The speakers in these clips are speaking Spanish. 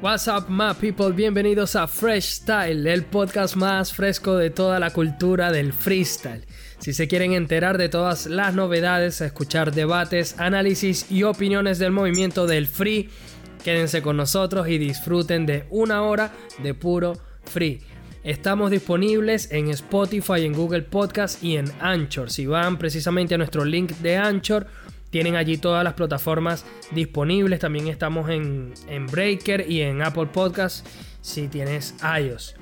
What's up, my people? Bienvenidos a Fresh Style, el podcast más fresco de toda la cultura del freestyle. Si se quieren enterar de todas las novedades, escuchar debates, análisis y opiniones del movimiento del free, quédense con nosotros y disfruten de una hora de puro free. Estamos disponibles en Spotify, en Google Podcast y en Anchor. Si van precisamente a nuestro link de Anchor, tienen allí todas las plataformas disponibles. También estamos en, Breaker y en Apple Podcast si tienes iOS.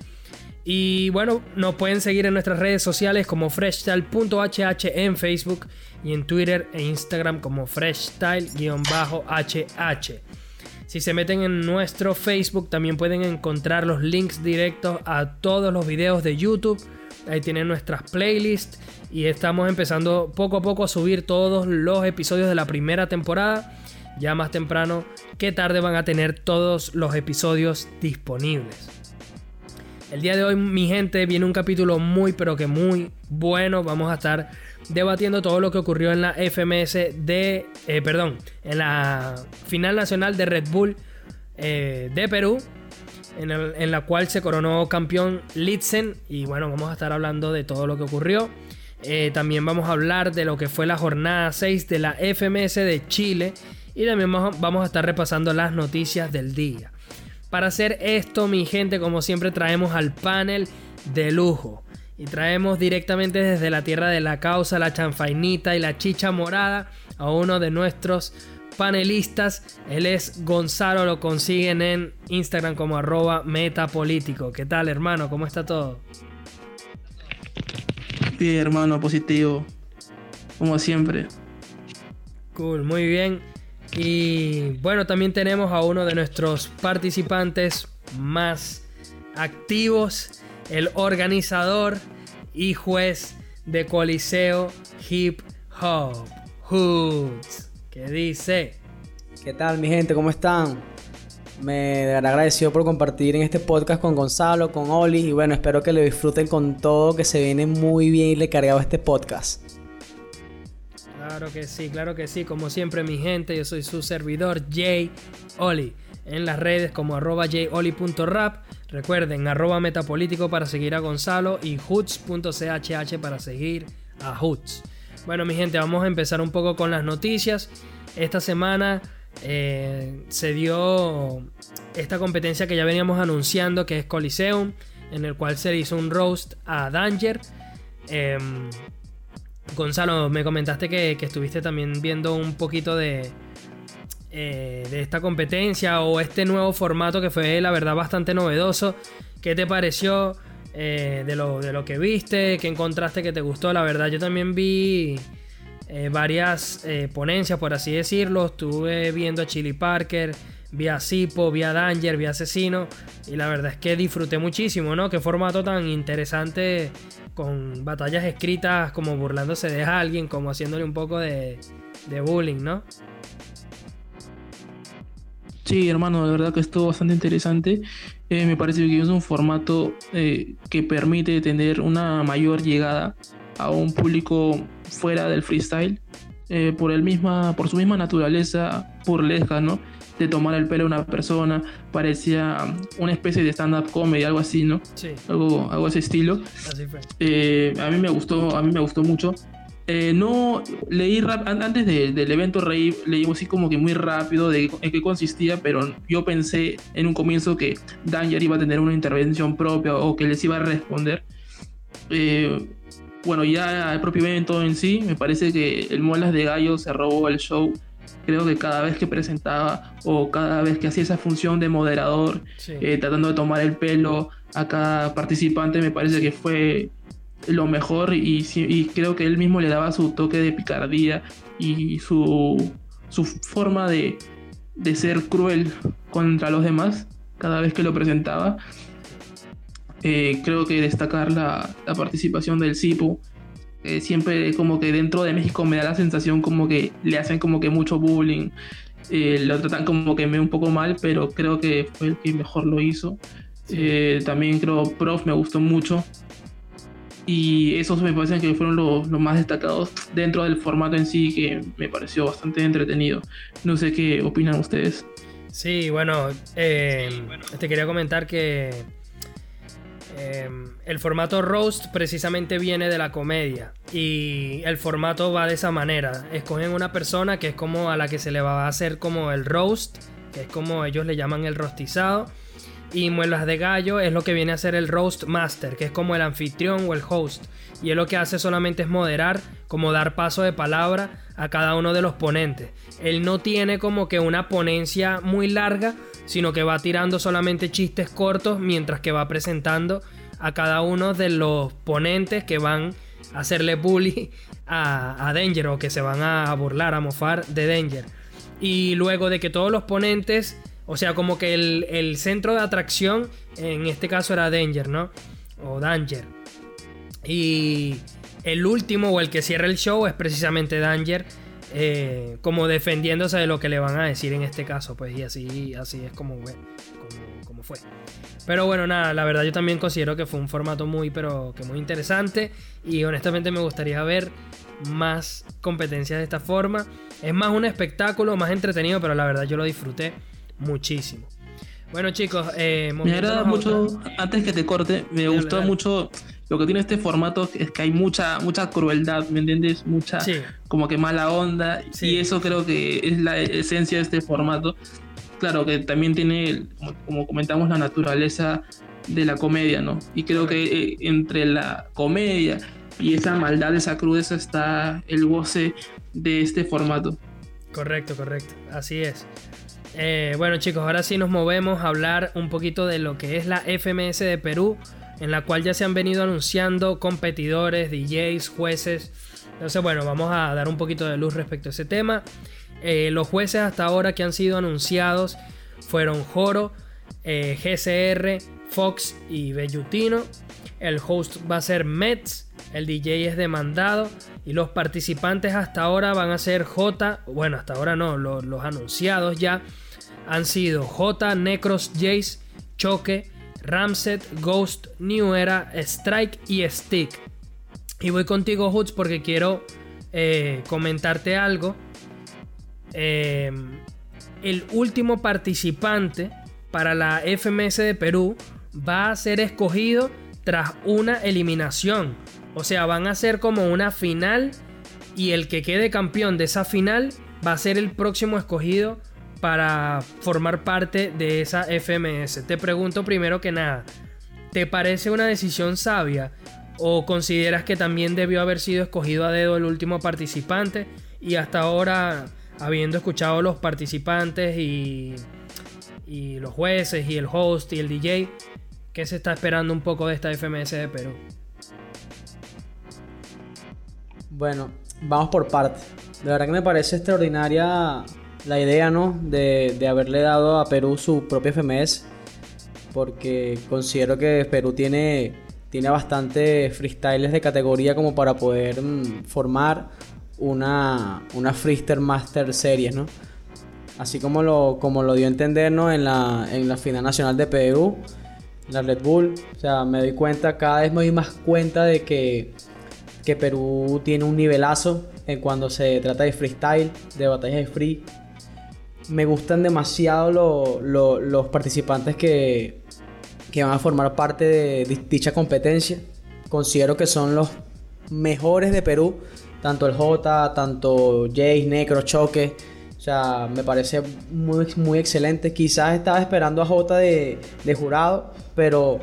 Y bueno, nos pueden seguir en nuestras redes sociales como freshstyle.hh en Facebook y en Twitter e Instagram como freshstyle-hh. Si se meten en nuestro Facebook también pueden encontrar los links directos a todos los videos de YouTube. Ahí tienen nuestras playlists y estamos empezando poco a poco a subir todos los episodios de la primera temporada. Ya más temprano que tarde van a tener todos los episodios disponibles. El día de hoy, mi gente, viene un capítulo muy, pero que muy bueno. Vamos a estar debatiendo todo lo que ocurrió en la FMS de, eh, perdón, en la final nacional de Red Bull eh, de Perú, en, en, la cual se coronó campeón Litzen. Y bueno, vamos a estar hablando de todo lo que ocurrió. Eh, también vamos a hablar de lo que fue la jornada 6 de la FMS de Chile. Y también vamos a estar repasando las noticias del día. Para hacer esto, mi gente, como siempre, traemos al panel de lujo. Y traemos directamente desde la tierra de la causa, la chanfainita y la chicha morada a uno de nuestros panelistas. Él es Gonzalo, lo consiguen en Instagram como arroba metapolítico. ¿Qué tal, hermano? ¿Cómo está todo? Bien, hermano, positivo. Como siempre. Cool, muy bien. Y bueno, también tenemos a uno de nuestros participantes más activos, el organizador y juez de Coliseo Hip Hop, Hoods. ¿Qué dice? ¿Qué tal, mi gente? ¿Cómo están? Me agradecido por compartir en este podcast con Gonzalo, con Oli y bueno, espero que lo disfruten con todo, que se viene muy bien y le cargado este podcast. Claro que sí, claro que sí, como siempre mi gente, yo soy su servidor Jay Oli. En las redes como arroba joli.rap, recuerden arroba metapolítico para seguir a Gonzalo y hoots.chh para seguir a Hoots. Bueno mi gente, vamos a empezar un poco con las noticias. Esta semana eh, se dio esta competencia que ya veníamos anunciando, que es Coliseum, en el cual se hizo un roast a Danger. Em, Gonzalo, me comentaste que, estuviste también viendo un poquito de, eh, de esta competencia o este nuevo formato que fue la verdad bastante novedoso. ¿Qué te pareció eh, de, lo, de lo que viste? ¿Qué encontraste que te gustó? La verdad yo también vi eh, varias eh, ponencias, por así decirlo. Estuve viendo a Chili Parker, vi a Sipo, vi a Danger, vi a Asesino. Y la verdad es que disfruté muchísimo, ¿no? Qué formato tan interesante con batallas escritas como burlándose de alguien, como haciéndole un poco de, bullying, ¿no? Sí, hermano, la verdad que estuvo bastante interesante. Eh, me parece que es un formato que permite tener una mayor llegada a un público fuera del freestyle eh, por, el misma, por su misma naturaleza burlesca, ¿no? De tomar el pelo a una persona, parecía una especie de stand-up comedy, algo así, ¿no? Sí. Algo, algo ese estilo. Así fue. Eh, a mí me gustó, a mí me gustó mucho. Eh, no leí rap, antes del evento Rey leí así como que muy rápido de en qué consistía, pero yo pensé en un comienzo que Danger iba a tener una intervención propia o que les iba a responder. Eh, bueno, ya el propio evento en sí, me parece que el Molas de Gallo se robó el show. Creo que cada vez que presentaba o cada vez que hacía esa función de moderador, eh, tratando de tomar el pelo a cada participante, me parece que fue lo mejor y, creo que él mismo le daba su toque de picardía y su, su forma de, de ser cruel contra los demás cada vez que lo presentaba. Eh, creo que destacar la, participación del CIPO. siempre como que dentro de México me da la sensación como que le hacen como que mucho bullying. Eh, lo tratan como que me un poco mal, pero creo que fue el que mejor lo hizo. Eh, también creo Prof me gustó mucho. Y esos me parecen que fueron los, los, más destacados dentro del formato en sí, que me pareció bastante entretenido. No sé qué opinan ustedes. Sí, bueno, eh, te quería comentar que eh, el formato roast precisamente viene de la comedia y el formato va de esa manera. Escogen una persona que es como a la que se le va a hacer como el roast, que es como ellos le llaman el rostizado. Y Muelas de Gallo es lo que viene a ser el roast master, que es como el anfitrión o el host. Y él lo que hace solamente es moderar, como dar paso de palabra a cada uno de los ponentes. Él no tiene como que una ponencia muy larga, sino que va tirando solamente chistes cortos mientras que va presentando a cada uno de los ponentes que van a hacerle bully a, a Danger o que se van a burlar, a mofar de Danger. Y luego de que todos los ponentes o sea, como que el, centro de atracción, en este caso era Danger, ¿no? O Danger. Y el último o el que cierra el show es precisamente Danger. Eh, como defendiéndose de lo que le van a decir en este caso. Pues y así, así es como, como, fue. Pero bueno, nada, la verdad yo también considero que fue un formato muy, pero que muy interesante. Y honestamente me gustaría ver más competencias de esta forma. Es más un espectáculo, más entretenido, pero la verdad yo lo disfruté muchísimo. Bueno, chicos, eh, me agrada mucho, antes que te corte, me gustó mucho lo que tiene este formato, es que hay mucha, mucha crueldad, ¿me entiendes? Mucha, como que mala onda, y eso creo que es la esencia de este formato. Claro que también tiene, como comentamos, la naturaleza de la comedia, ¿no? Y creo que eh, entre la comedia y esa maldad, esa crudeza está el goce de este formato. Correcto, correcto, así es. Eh, bueno chicos, ahora sí nos movemos a hablar un poquito de lo que es la FMS de Perú, en la cual ya se han venido anunciando competidores, DJs, jueces. Entonces bueno, vamos a dar un poquito de luz respecto a ese tema. Eh, los jueces hasta ahora que han sido anunciados fueron Joro, eh, GCR, Fox y Bellutino. El host va a ser Mets, el DJ es demandado y los participantes hasta ahora van a ser J, bueno, hasta ahora no, los anunciados ya han sido J, Necros, Jace, Choque, Ramset, Ghost, New Era, Strike y Stick. Y voy contigo, Hoods, porque quiero eh, comentarte algo. Eh, el último participante para la FMS de Perú va a ser escogido tras una eliminación. O sea, van a ser como una final y el que quede campeón de esa final va a ser el próximo escogido para formar parte de esa FMS. Te pregunto primero que nada, ¿te parece una decisión sabia o consideras que también debió haber sido escogido a dedo el último participante y hasta ahora, habiendo escuchado los participantes y, y los jueces y el host y el DJ, ¿qué se está esperando un poco de esta FMS de Perú? Bueno, vamos por partes. De verdad que me parece extraordinaria la idea, ¿no? De, haberle dado a Perú su propia FMS. Porque considero que Perú tiene, tiene bastante freestyles de categoría como para poder mm, formar una, una Freestyle Master Series, ¿no? Así como lo, como lo dio a entender, ¿no? En la, en la final nacional de Perú, la Red Bull. O sea, me doy cuenta, cada vez me doy más cuenta de que, que Perú tiene un nivelazo en cuando se trata de freestyle, de batallas de free me gustan demasiado los participantes que, van a formar parte de dicha competencia. Considero que son los mejores de Perú, tanto el J, tanto Jace, Necro, Choque. O sea, me parece muy, muy excelente. Quizás estaba esperando a J de, jurado, pero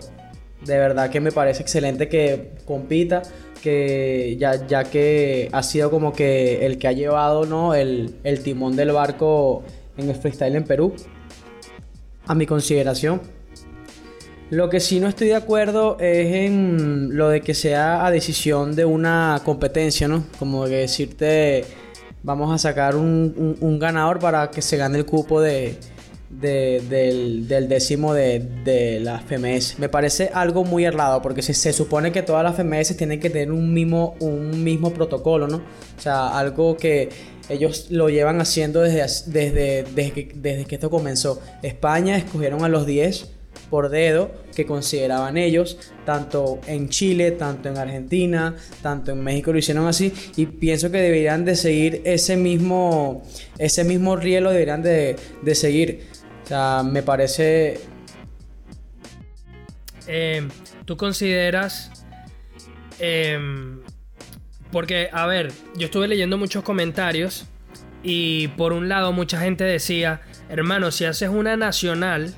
de verdad que me parece excelente que compita. Que ya, ya que ha sido como que el que ha llevado ¿no? el, el timón del barco en el freestyle en Perú, a mi consideración. Lo que sí no estoy de acuerdo es en lo de que sea a decisión de una competencia, ¿no? Como decirte, vamos a sacar un, ganador para que se gane el cupo de, del, décimo de, la FMS. Me parece algo muy errado porque se, se, supone que todas las FMS tienen que tener un mismo, un mismo protocolo, ¿no? O sea, algo que ellos lo llevan haciendo desde, desde, desde, que, esto comenzó. España escogieron a los 10 por dedo que consideraban ellos, tanto en Chile, tanto en Argentina, tanto en México lo hicieron así y pienso que deberían de seguir ese mismo, ese mismo rielo, deberían de, de seguir. O sea, me parece... Eh, ¿Tú consideras... Em, porque, a ver, yo estuve leyendo muchos comentarios y por un lado mucha gente decía, hermano, si haces una nacional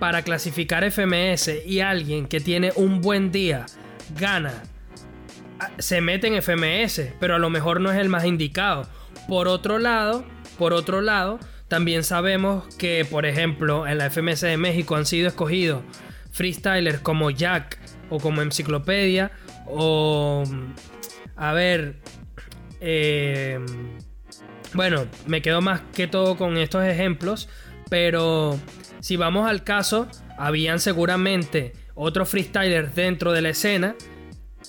para clasificar FMS y alguien que tiene un buen día gana, se mete en FMS, pero a lo mejor no es el más indicado. Por otro lado, por otro lado, también sabemos que, por ejemplo, en la FMS de México han sido escogidos freestylers como Jack o como Enciclopedia o a ver eh, bueno me quedo más que todo con estos ejemplos pero si vamos al caso, habían seguramente otros freestylers dentro de la escena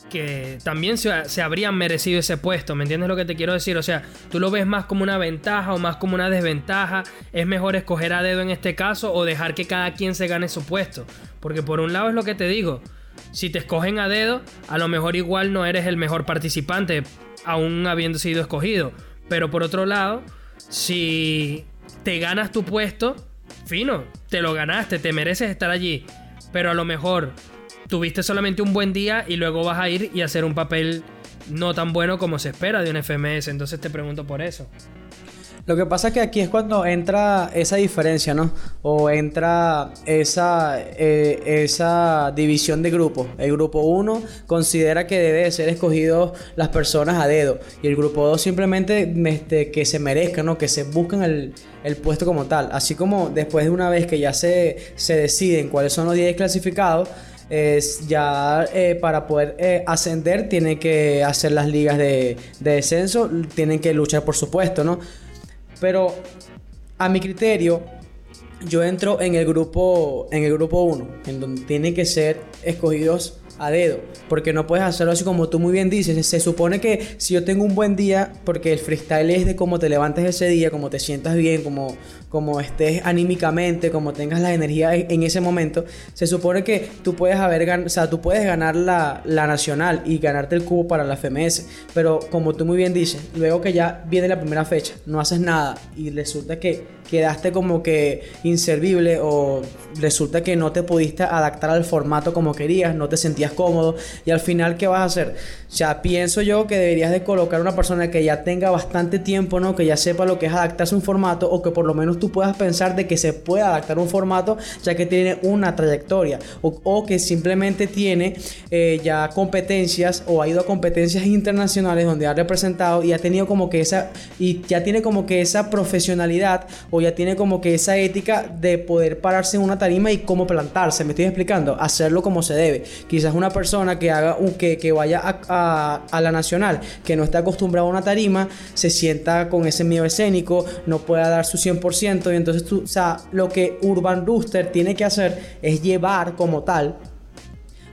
que también se, habrían merecido ese puesto, ¿me entiendes lo que te quiero decir? O sea, tú lo ves más como una ventaja o más como una desventaja, es mejor escoger a dedo en este caso o dejar que cada quien se gane su puesto, porque por un lado es lo que te digo, si te escogen a dedo, a lo mejor igual no eres el mejor participante, aún habiendo sido escogido, pero por otro lado, si te ganas tu puesto, fino, te lo ganaste, te mereces estar allí. Pero a lo mejor tuviste solamente un buen día y luego vas a ir y hacer un papel no tan bueno como se espera de un FMS. Entonces te pregunto por eso. Lo que pasa es que aquí es cuando entra esa diferencia, ¿no? O entra esa, eh, esa división de grupos. El grupo 1 considera que debe ser escogido las personas a dedo. Y el grupo 2 simplemente este, que se merezcan, ¿no? Que se busquen el, puesto como tal. Así como después de una vez que ya se, se deciden cuáles son los 10 clasificados, es ya eh, para poder eh, ascender tienen que hacer las ligas de, descenso, tienen que luchar por supuesto, ¿no? Pero a mi criterio, yo entro en el grupo en el grupo 1, en donde tienen que ser escogidos a dedo, porque no puedes hacerlo así como tú muy bien dices. Se supone que si yo tengo un buen día, porque el freestyle es de cómo te levantes ese día, cómo te sientas bien, como, como estés anímicamente, como tengas la energía en ese momento, se supone que tú puedes haber o sea, tú puedes ganar la, la, nacional y ganarte el cubo para la FMS, pero como tú muy bien dices, luego que ya viene la primera fecha, no haces nada y resulta que quedaste como que inservible o resulta que no te pudiste adaptar al formato como querías, no te sentías cómodo y al final ¿qué vas a hacer? O sea, pienso yo que deberías de colocar una persona que ya tenga bastante tiempo, ¿no? Que ya sepa lo que es adaptarse a un formato o que por lo menos tú puedas pensar de que se puede adaptar a un formato ya que tiene una trayectoria o, que simplemente tiene eh, ya competencias o ha ido a competencias internacionales donde ha representado y ha tenido como que esa y ya tiene como que esa profesionalidad o ya tiene como que esa ética de poder pararse en una tarima y cómo plantarse, me estoy explicando, hacerlo como se debe. Quizás una persona que haga un, que, que vaya a, la nacional, que no está acostumbrado a una tarima, se sienta con ese miedo escénico, no pueda dar su 100% y entonces tú, o sea, lo que Urban Rooster tiene que hacer es llevar como tal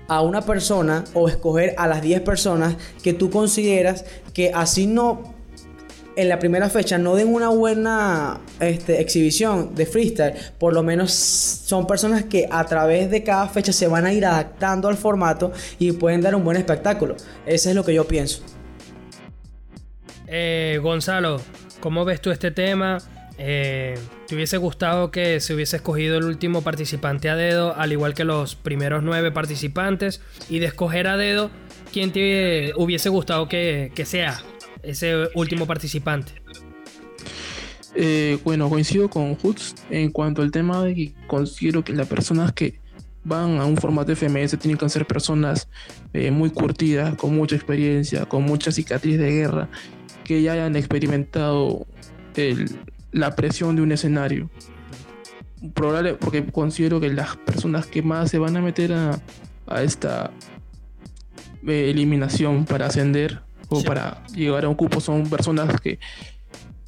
a una persona o escoger a las 10 personas que tú consideras que así no en la primera fecha no den una buena este, exhibición de freestyle, por lo menos son personas que a través de cada fecha se van a ir adaptando al formato y pueden dar un buen espectáculo. Ese es lo que yo pienso. Eh, Gonzalo, ¿cómo ves tú este tema? Eh, ¿Te hubiese gustado que se hubiese escogido el último participante a dedo, al igual que los primeros nueve participantes? Y de escoger a dedo, ¿quién te hubiese gustado que sea ese último participante. Eh, bueno, coincido con Hoots en cuanto al tema de que considero que las personas que van a un formato FMS tienen que ser personas eh, muy curtidas, con mucha experiencia, con mucha cicatriz de guerra, que ya hayan experimentado la presión de un escenario. Probable, porque considero que las personas que más se van a meter a, a esta eh, eliminación para ascender o para llegar a un cupo son personas que,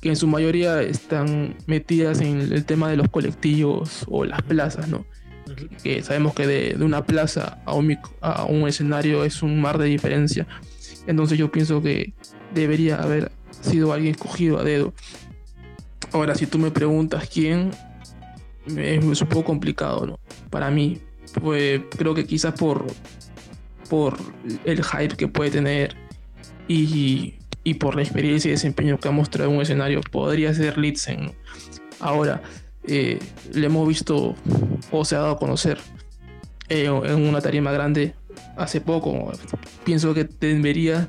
en su mayoría están metidas en el tema de los colectivos o las plazas, ¿no? Que sabemos que de, una plaza a un, a un escenario es un mar de diferencia. Entonces yo pienso que debería haber sido alguien escogido a dedo. Ahora, si tú me preguntas quién, es, un poco complicado, ¿no? Para mí, pues creo que quizás por, por el hype que puede tener y, por la experiencia y desempeño que ha mostrado en un escenario, podría ser Litzen. Ahora, eh, le hemos visto o se ha dado a conocer eh, en una tarima grande hace poco. Pienso que debería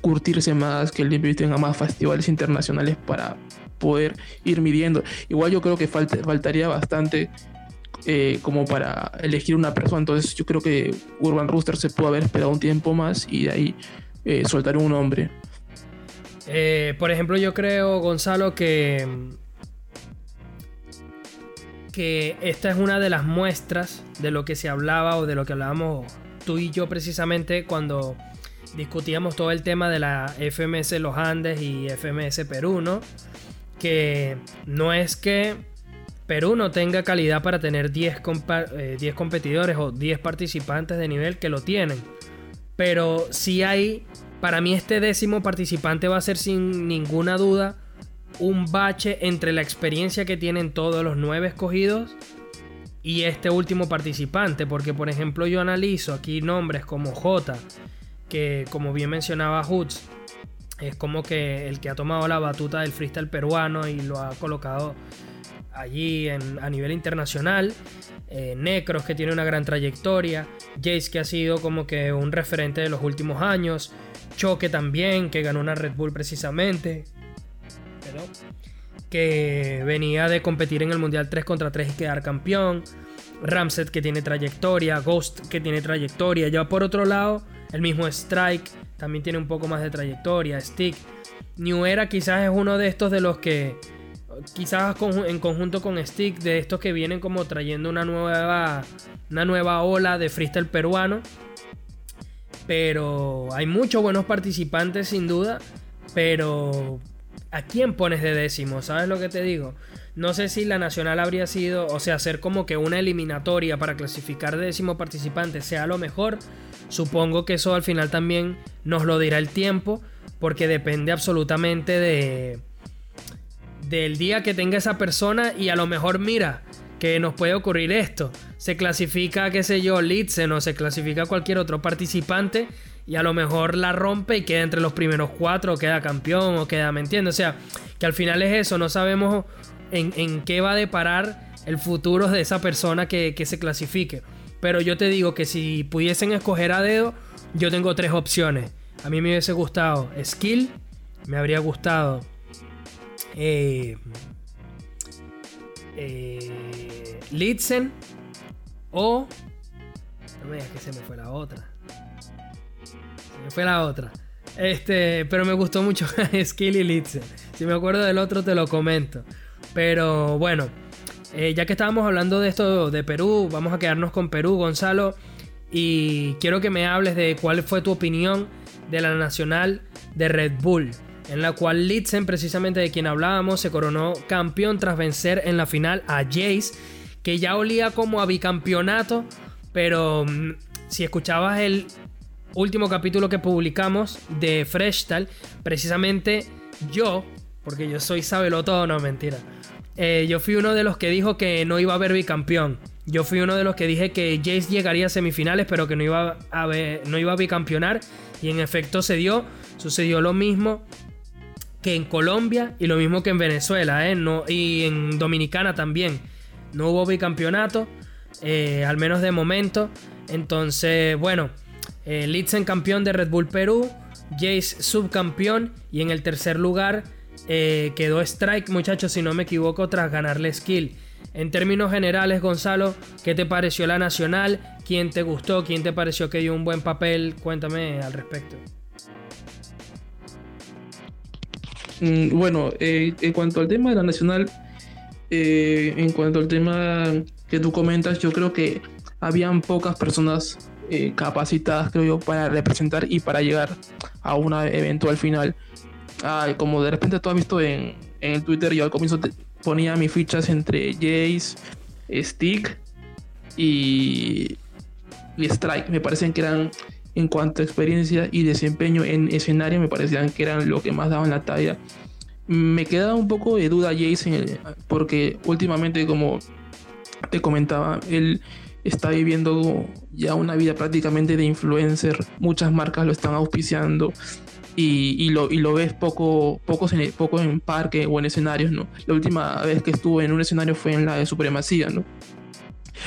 curtirse más, que el Limp tenga más festivales internacionales para poder ir midiendo. Igual yo creo que faltaría bastante eh, como para elegir una persona. Entonces yo creo que Urban Rooster se pudo haber esperado un tiempo más y de ahí eh, soltar un nombre. Eh, por ejemplo, yo creo, Gonzalo, que, que esta es una de las muestras de lo que se hablaba o de lo que hablábamos tú y yo precisamente cuando discutíamos todo el tema de la FMS Los Andes y FMS Perú, ¿no? Que no es que Perú no tenga calidad para tener 10, 10 eh, competidores o 10 participantes de nivel que lo tienen. Pero si hay, para mí este décimo participante va a ser sin ninguna duda un bache entre la experiencia que tienen todos los nueve escogidos y este último participante, porque por ejemplo yo analizo aquí nombres como J, que como bien mencionaba Hoods, es como que el que ha tomado la batuta del freestyle peruano y lo ha colocado allí a nivel internacional. Eh, Necros, que tiene una gran trayectoria. Jace, que ha sido como que un referente de los últimos años. Choque también, que ganó una Red Bull precisamente que venía de competir en el Mundial 3 contra 3 y quedar campeón. Ramset que tiene trayectoria, Ghost que tiene trayectoria. Ya por otro lado, el mismo Strike también tiene un poco más de trayectoria. Stick. New Era quizás es uno de estos de los que, quizás en conjunto con Stick, de estos que vienen como trayendo una nueva, una nueva ola de freestyle peruano. Pero hay muchos buenos participantes sin duda. Pero ¿a quién pones de décimo? ¿Sabes lo que te digo? No sé si la nacional habría sido, o sea, hacer como que una eliminatoria para clasificar de décimo participante sea lo mejor. Supongo que eso al final también nos lo dirá el tiempo, porque depende absolutamente de del día que tenga esa persona y a lo mejor mira que nos puede ocurrir esto. Se clasifica, qué sé yo, Litzen o se clasifica cualquier otro participante y a lo mejor la rompe y queda entre los primeros cuatro, o queda campeón, o queda, ¿me entiendes? O sea, que al final es eso, no sabemos en, qué va a deparar el futuro de esa persona que, se clasifique. Pero yo te digo que si pudiesen escoger a dedo, yo tengo tres opciones. A mí me hubiese gustado Skill, me habría gustado eh, eh, Litzen o... No me digas que se me fue la otra fue la otra. Este, pero me gustó mucho Skill y Litze. Si me acuerdo del otro, te lo comento. Pero bueno, eh, ya que estábamos hablando de esto de Perú, vamos a quedarnos con Perú, Gonzalo. Y quiero que me hables de cuál fue tu opinión de la nacional de Red Bull, en la cual Litzen, precisamente de quien hablábamos, se coronó campeón tras vencer en la final a Jace, que ya olía como a bicampeonato, pero mm, si escuchabas el último capítulo que publicamos de Freshtal, precisamente yo, porque yo soy sabelo todo, no mentira. Eh, yo fui uno de los que dijo que no iba a haber bicampeón. Yo fui uno de los que dije que Jace llegaría a semifinales, pero que no iba a, no iba a bicampeonar. Y en efecto se dio. Sucedió lo mismo que en Colombia y lo mismo que en Venezuela, ¿eh? no, y en Dominicana también. No hubo bicampeonato, eh, al menos de momento. Entonces, bueno, eh, Litzen campeón de Red Bull Perú, Jace subcampeón y en el tercer lugar eh, quedó Strike, muchachos, si no me equivoco, tras ganarle skill. En términos generales, Gonzalo, ¿qué te pareció la nacional? ¿Quién te gustó? ¿Quién te pareció que dio un buen papel? Cuéntame al respecto. Mm, bueno, eh, en cuanto al tema de la nacional, eh, en cuanto al tema que tú comentas, yo creo que habían pocas personas eh, capacitadas, creo yo, para representar y para llegar a una eventual final. Ah, como de repente tú has visto en, el Twitter, yo al comienzo ponía mis fichas entre Jace, Stick y Strike. Me parecen que eran, en cuanto a experiencia y desempeño en escenario, me parecían que eran lo que más daban la talla. Me queda un poco de duda Jace, porque últimamente, como te comentaba, él está viviendo ya una vida prácticamente de influencer. Muchas marcas lo están auspiciando y, lo, y lo ves poco, poco, en, poco en parque o en escenarios, ¿no? La última vez que estuve en un escenario fue en la de Supremacía, ¿no?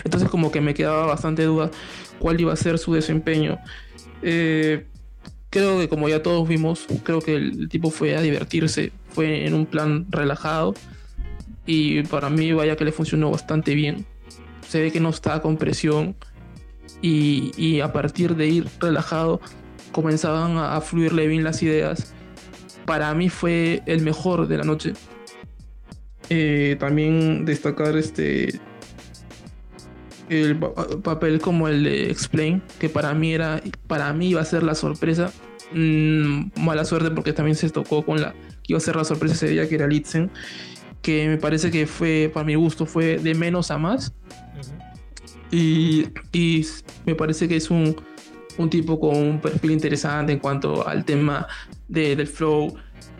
Entonces como que me quedaba bastante duda cuál iba a ser su desempeño. Eh, creo que como ya todos vimos, creo que el tipo fue a divertirse, fue en un plan relajado y para mí vaya que le funcionó bastante bien. Se ve que no está con presión y, y a partir de ir relajado comenzaban a, fluirle bien las ideas. Para mí fue el mejor de la noche. Eh, también destacar este el papel como el de Explain, que para mí era, para mí iba a ser la sorpresa. Mm, mala suerte porque también se tocó con la que iba a ser la sorpresa ese día que era Litzen, que me parece que fue, para mi gusto, fue de menos a más. y, y me parece que es un, un tipo con un perfil interesante en cuanto al tema del flow.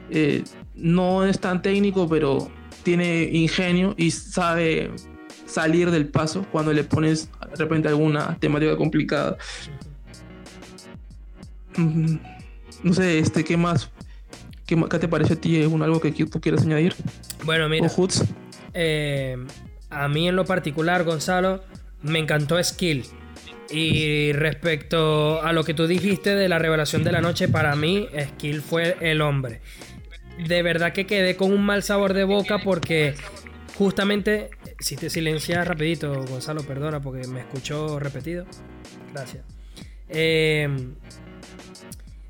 Eh, no es tan técnico, pero tiene ingenio y sabe salir del paso cuando le pones de repente alguna temática complicada. Mm, no sé, este, ¿qué más? ¿Qué, te parece a ti? ¿Es algo que tú quieras añadir? Bueno, mira. Eh, a mí en lo particular, Gonzalo, me encantó Skill. Y respecto a lo que tú dijiste de la revelación de la noche, para mí Skill fue el hombre. De verdad que quedé con un mal sabor de boca porque justamente, si te silencias rapidito, Gonzalo, perdona porque me escuchó repetido. Gracias. Em,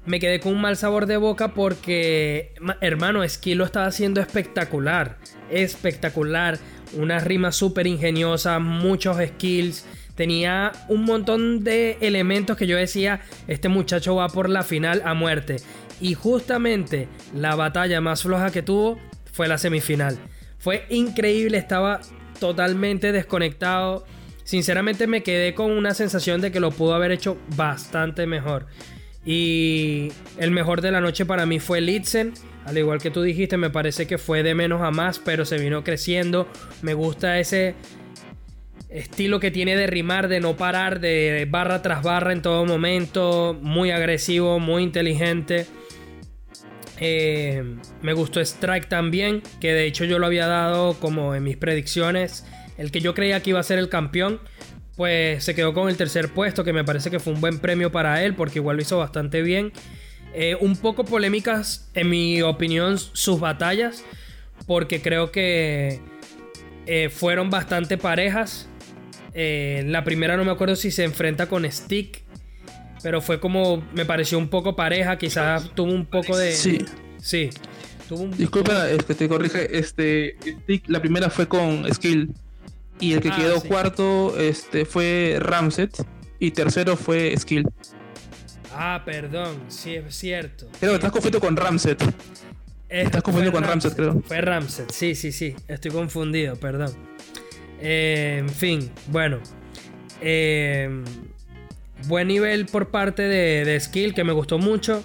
me quedé con un mal sabor de boca porque, hermano, Skill lo estaba haciendo espectacular. Espectacular. Una rima súper ingeniosa, muchos skills tenía un montón de elementos que yo decía, este muchacho va por la final a muerte. Y justamente la batalla más floja que tuvo fue la semifinal. Fue increíble, estaba totalmente desconectado. Sinceramente me quedé con una sensación de que lo pudo haber hecho bastante mejor. Y el mejor de la noche para mí fue Litzen. Al igual que tú dijiste, me parece que fue de menos a más, pero se vino creciendo. Me gusta ese estilo que tiene de rimar, de no parar, de barra tras barra en todo momento, muy agresivo, muy inteligente. Eh, me gustó Strike también, que de hecho yo lo había dado como en mis predicciones, el que yo creía que iba a ser el campeón, pues se quedó con el tercer puesto, que me parece que fue un buen premio para él, porque igual lo hizo bastante bien. Eh, un poco polémicas, en mi opinión, sus batallas, porque creo que eh, fueron bastante parejas. La primera no me acuerdo si se enfrenta con Stick. Pero fue como. Me pareció un poco pareja. Quizás tuvo un poco de. Sí. Sí. Disculpa, es que te corrige. Este. La primera fue con Skill. Y el que ah, quedó cuarto este, fue Ramset. Y tercero fue Skill. Ah, perdón, sí es cierto. Pero estás confundido con Ramset. estás confundido con Ramset, creo. Fue Ramset, sí, sí, sí. Estoy confundido, perdón. Eh, en fin, bueno. Eh, buen nivel por parte de, Skill, que me gustó mucho.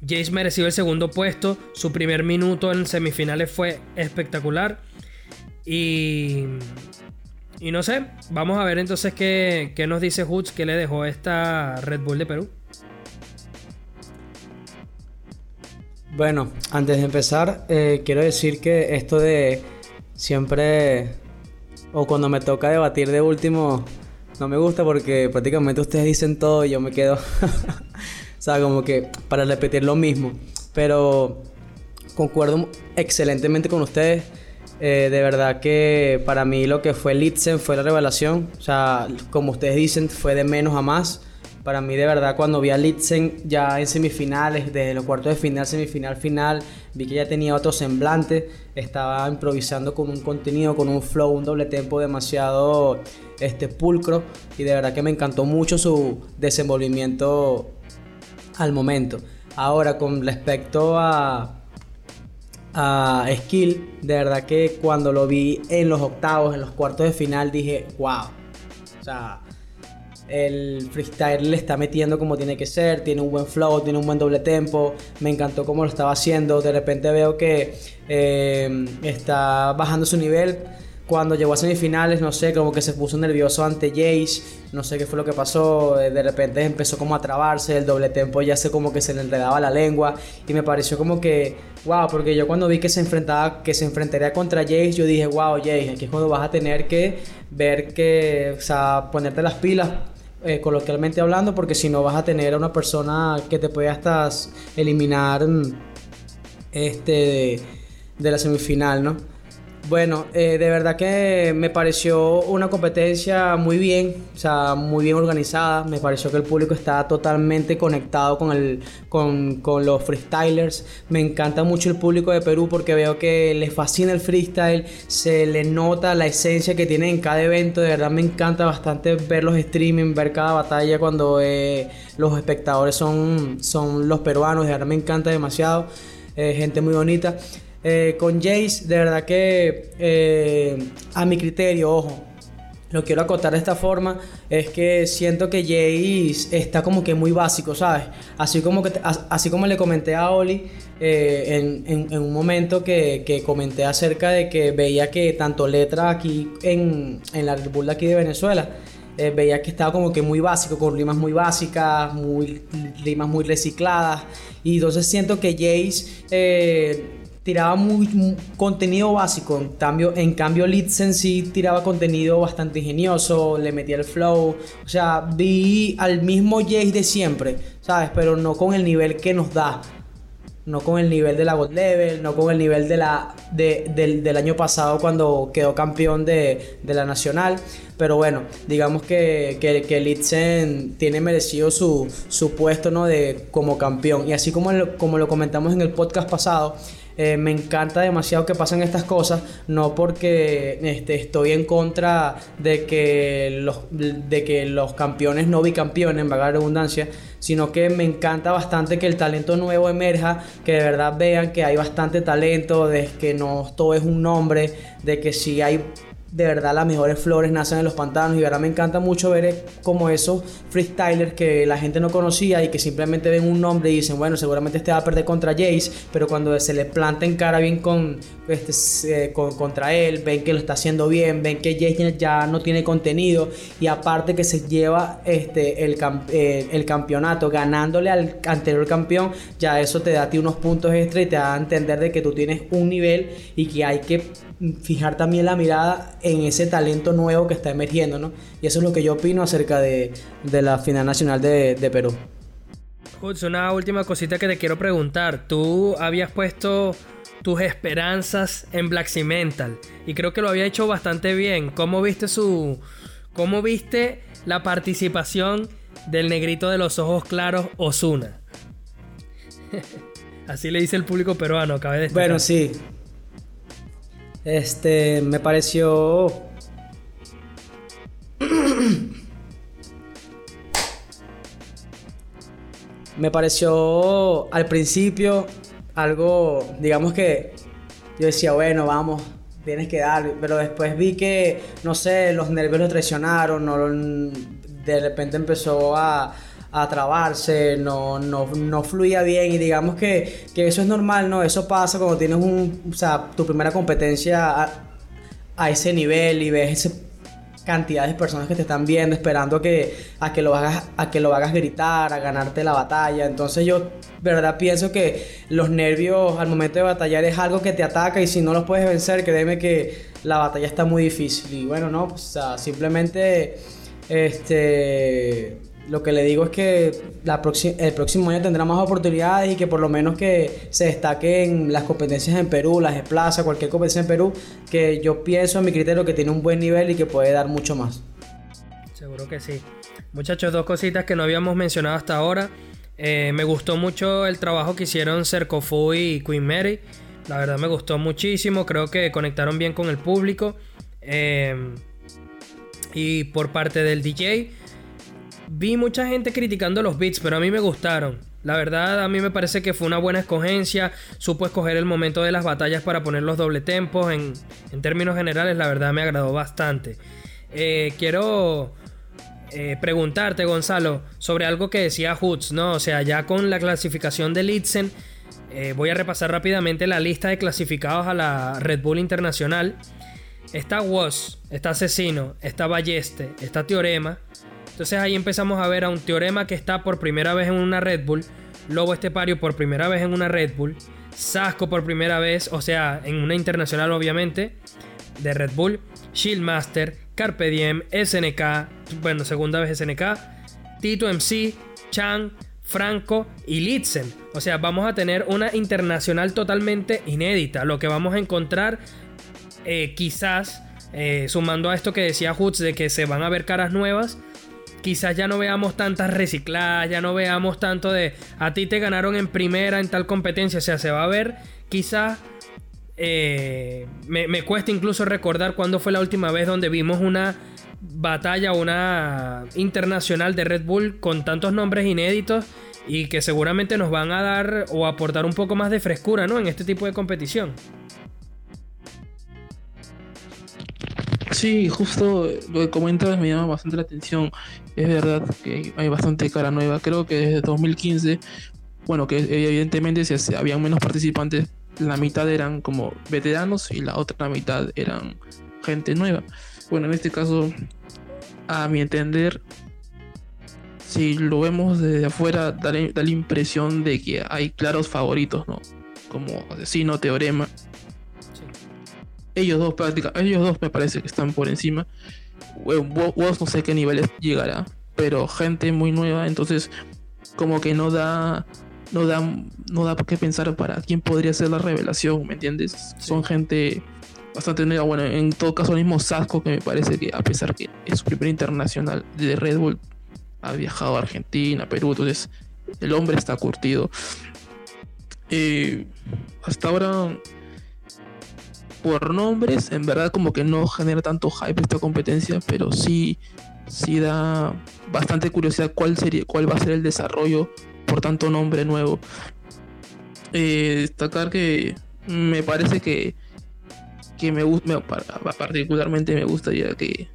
Jace mereció el segundo puesto. Su primer minuto en semifinales fue espectacular. Y. Y no sé, vamos a ver entonces qué, qué nos dice Hoods que le dejó esta Red Bull de Perú. Bueno, antes de empezar, eh, quiero decir que esto de siempre o cuando me toca debatir de último, no me gusta porque prácticamente ustedes dicen todo y yo me quedo, o sea, como que para repetir lo mismo. Pero concuerdo excelentemente con ustedes. Eh, de verdad que para mí lo que fue Litzen fue la revelación. O sea, como ustedes dicen, fue de menos a más. Para mí, de verdad, cuando vi a Litzen ya en semifinales, desde los cuartos de final, semifinal, final, vi que ya tenía otro semblante. Estaba improvisando con un contenido, con un flow, un doble tempo demasiado este, pulcro. Y de verdad que me encantó mucho su desenvolvimiento al momento. Ahora, con respecto a, a Skill, de verdad que cuando lo vi en los octavos, en los cuartos de final, dije, wow. O sea, el freestyle le está metiendo como tiene que ser, tiene un buen flow, tiene un buen doble tempo, me encantó cómo lo estaba haciendo, de repente veo que eh, está bajando su nivel, cuando llegó a semifinales, no sé, como que se puso nervioso ante Jace, no sé qué fue lo que pasó, de repente empezó como a trabarse, el doble tempo ya se como que se le enredaba la lengua y me pareció como que, wow, porque yo cuando vi que se enfrentaba, que se enfrentaría contra Jace, yo dije, wow, Jace, aquí es cuando vas a tener que ver que, o sea, ponerte las pilas. Eh, coloquialmente hablando, porque si no vas a tener a una persona que te puede hasta eliminar mm, este de la semifinal, ¿no? Bueno, eh, de verdad que me pareció una competencia muy bien, o sea, muy bien organizada. Me pareció que el público está totalmente conectado con, el, con, con, los freestylers. Me encanta mucho el público de Perú porque veo que les fascina el freestyle, se le nota la esencia que tienen en cada evento. De verdad me encanta bastante ver los streaming, ver cada batalla cuando eh, los espectadores son, son los peruanos. De verdad me encanta demasiado. Eh, gente muy bonita. Eh, con Jace, de verdad que eh, a mi criterio, ojo, lo quiero acotar de esta forma, es que siento que Jace está como que muy básico, ¿sabes? Así como, que, así como le comenté a Oli eh, en, un momento que, comenté acerca de que veía que tanto letra aquí en, la República aquí de Venezuela, veía que estaba como que muy básico, con rimas muy básicas, rimas muy recicladas. Y entonces siento que Jace tiraba muy, contenido básico, en cambio, en cambio Litzen sí tiraba contenido bastante ingenioso, le metía el flow, o sea, vi al mismo Jace de siempre, ¿sabes? Pero no con el nivel que nos da. No con el nivel de la God Level, no con el nivel de la, del, año pasado cuando quedó campeón de, la Nacional. Pero bueno, digamos que, que, que Litzen tiene merecido su, su puesto ¿no? de, como campeón. Y así como, como lo comentamos en el podcast pasado, eh, me encanta demasiado que pasen estas cosas, no porque este, estoy en contra de que, los, de que los campeones no bicampeones, valga la redundancia, sino que me encanta bastante que el talento nuevo emerja, que de verdad vean que hay bastante talento, de que no todo es un nombre, de que si hay de verdad las mejores flores nacen en los pantanos y verdad me encanta mucho ver eh, como esos freestylers que la gente no conocía y que simplemente ven un nombre y dicen, bueno, seguramente este va a perder contra Jace, pero cuando se le planta en cara bien con, este, eh, contra él, ven que lo está haciendo bien, ven que Jace ya no tiene contenido y aparte que se lleva este, el, eh, el campeonato ganándole al anterior campeón, ya eso te da a ti unos puntos extra y te da a entender de que tú tienes un nivel y que hay que fijar también la mirada en ese talento nuevo que está emergiendo, ¿no? Y eso es lo que yo opino acerca de, la final nacional de, Perú. Juts, una última cosita que te quiero preguntar. Tú habías puesto tus esperanzas en Black Cimental y creo que lo había hecho bastante bien. ¿Cómo viste su... ¿Cómo viste la participación del negrito de los ojos claros, Osuna? Así le dice el público peruano, cabe destacar. Bueno, sí. Este, me pareció... me pareció al principio algo, digamos que yo decía, bueno, vamos, tienes que dar, pero después vi que, no sé, los nervios lo traicionaron, no, de repente empezó a, a trabarse, no, no, no, fluía bien y digamos que, que, eso es normal, ¿no? Eso pasa cuando tienes un, o sea, tu primera competencia a, ese nivel y ves esa cantidad de personas que te están viendo, esperando a que, a que, lo, hagas, a que lo hagas gritar, a ganarte la batalla. Entonces yo, verdad, pienso que los nervios al momento de batallar es algo que te ataca y si no los puedes vencer, créeme que la batalla está muy difícil. Y bueno, no, pues, o sea, simplemente, este lo que le digo es que el próximo año tendrá más oportunidades y que por lo menos que se destaquen las competencias en Perú, las de cualquier competencia en Perú, que yo pienso en mi criterio que tiene un buen nivel y que puede dar mucho más. Seguro que sí. Muchachos, dos cositas que no habíamos mencionado hasta ahora. Eh, me gustó mucho el trabajo que hicieron Cercofu y Queen Mary. La verdad me gustó muchísimo. Creo que conectaron bien con el público. Eh, y por parte del DJ, Vi mucha gente criticando los beats, pero a mí me gustaron. La verdad, a mí me parece que fue una buena escogencia. Supo escoger el momento de las batallas para poner los doble tempos. En, términos generales, la verdad me agradó bastante. Eh, quiero eh, preguntarte, Gonzalo, sobre algo que decía Hoods, ¿no? O sea, ya con la clasificación de Litzen, eh, voy a repasar rápidamente la lista de clasificados a la Red Bull Internacional. está Woz, está Asesino, está Balleste, está Teorema. Entonces ahí empezamos a ver a un Teorema que está por primera vez en una Red Bull, Lobo Estepario por primera vez en una Red Bull, Sasco por primera vez, o sea, en una internacional obviamente, de Red Bull, Shieldmaster, Carpe Diem, SNK, bueno, segunda vez SNK, Tito MC, Chang, Franco y Litzen. O sea, vamos a tener una internacional totalmente inédita. Lo que vamos a encontrar, eh, quizás, eh, sumando a esto que decía Hutz, de que se van a ver caras nuevas, quizás ya no veamos tantas recicladas, ya no veamos tanto de a ti te ganaron en primera en tal competencia. O sea, se va a ver quizás eh, me, me, cuesta incluso recordar cuándo fue la última vez donde vimos una batalla, una internacional de Red Bull con tantos nombres inéditos y que seguramente nos van a dar o aportar un poco más de frescura ¿no? en este tipo de competición. Sí, justo lo que comentas me llama bastante la atención. Es verdad que hay bastante cara nueva. Creo que desde 2015, bueno, que evidentemente si habían menos participantes la mitad eran como veteranos y la otra mitad eran gente nueva. Bueno, en este caso, a mi entender, si lo vemos desde afuera, da, la impresión de que hay claros favoritos, ¿no? Como Asesino, Teorema. Ellos dos prácticamente, ellos dos me parece que están por encima. Vos no sé qué niveles llegará, pero gente muy nueva, entonces como que no da no da, no da por qué pensar para quién podría ser la revelación, ¿me entiendes? Son gente bastante nueva. Bueno, en todo caso, el mismo Sasco, que me parece que a pesar que es su primer internacional de Red Bull, ha viajado a Argentina, Perú, entonces el hombre está curtido. Eh, hasta ahora, por nombres, en verdad, como que no genera tanto hype esta competencia, pero sí, sí da bastante curiosidad cuál, sería, cuál va a ser el desarrollo por tanto nombre nuevo. Eh, destacar que me parece que, que me gusta, particularmente me gustaría que,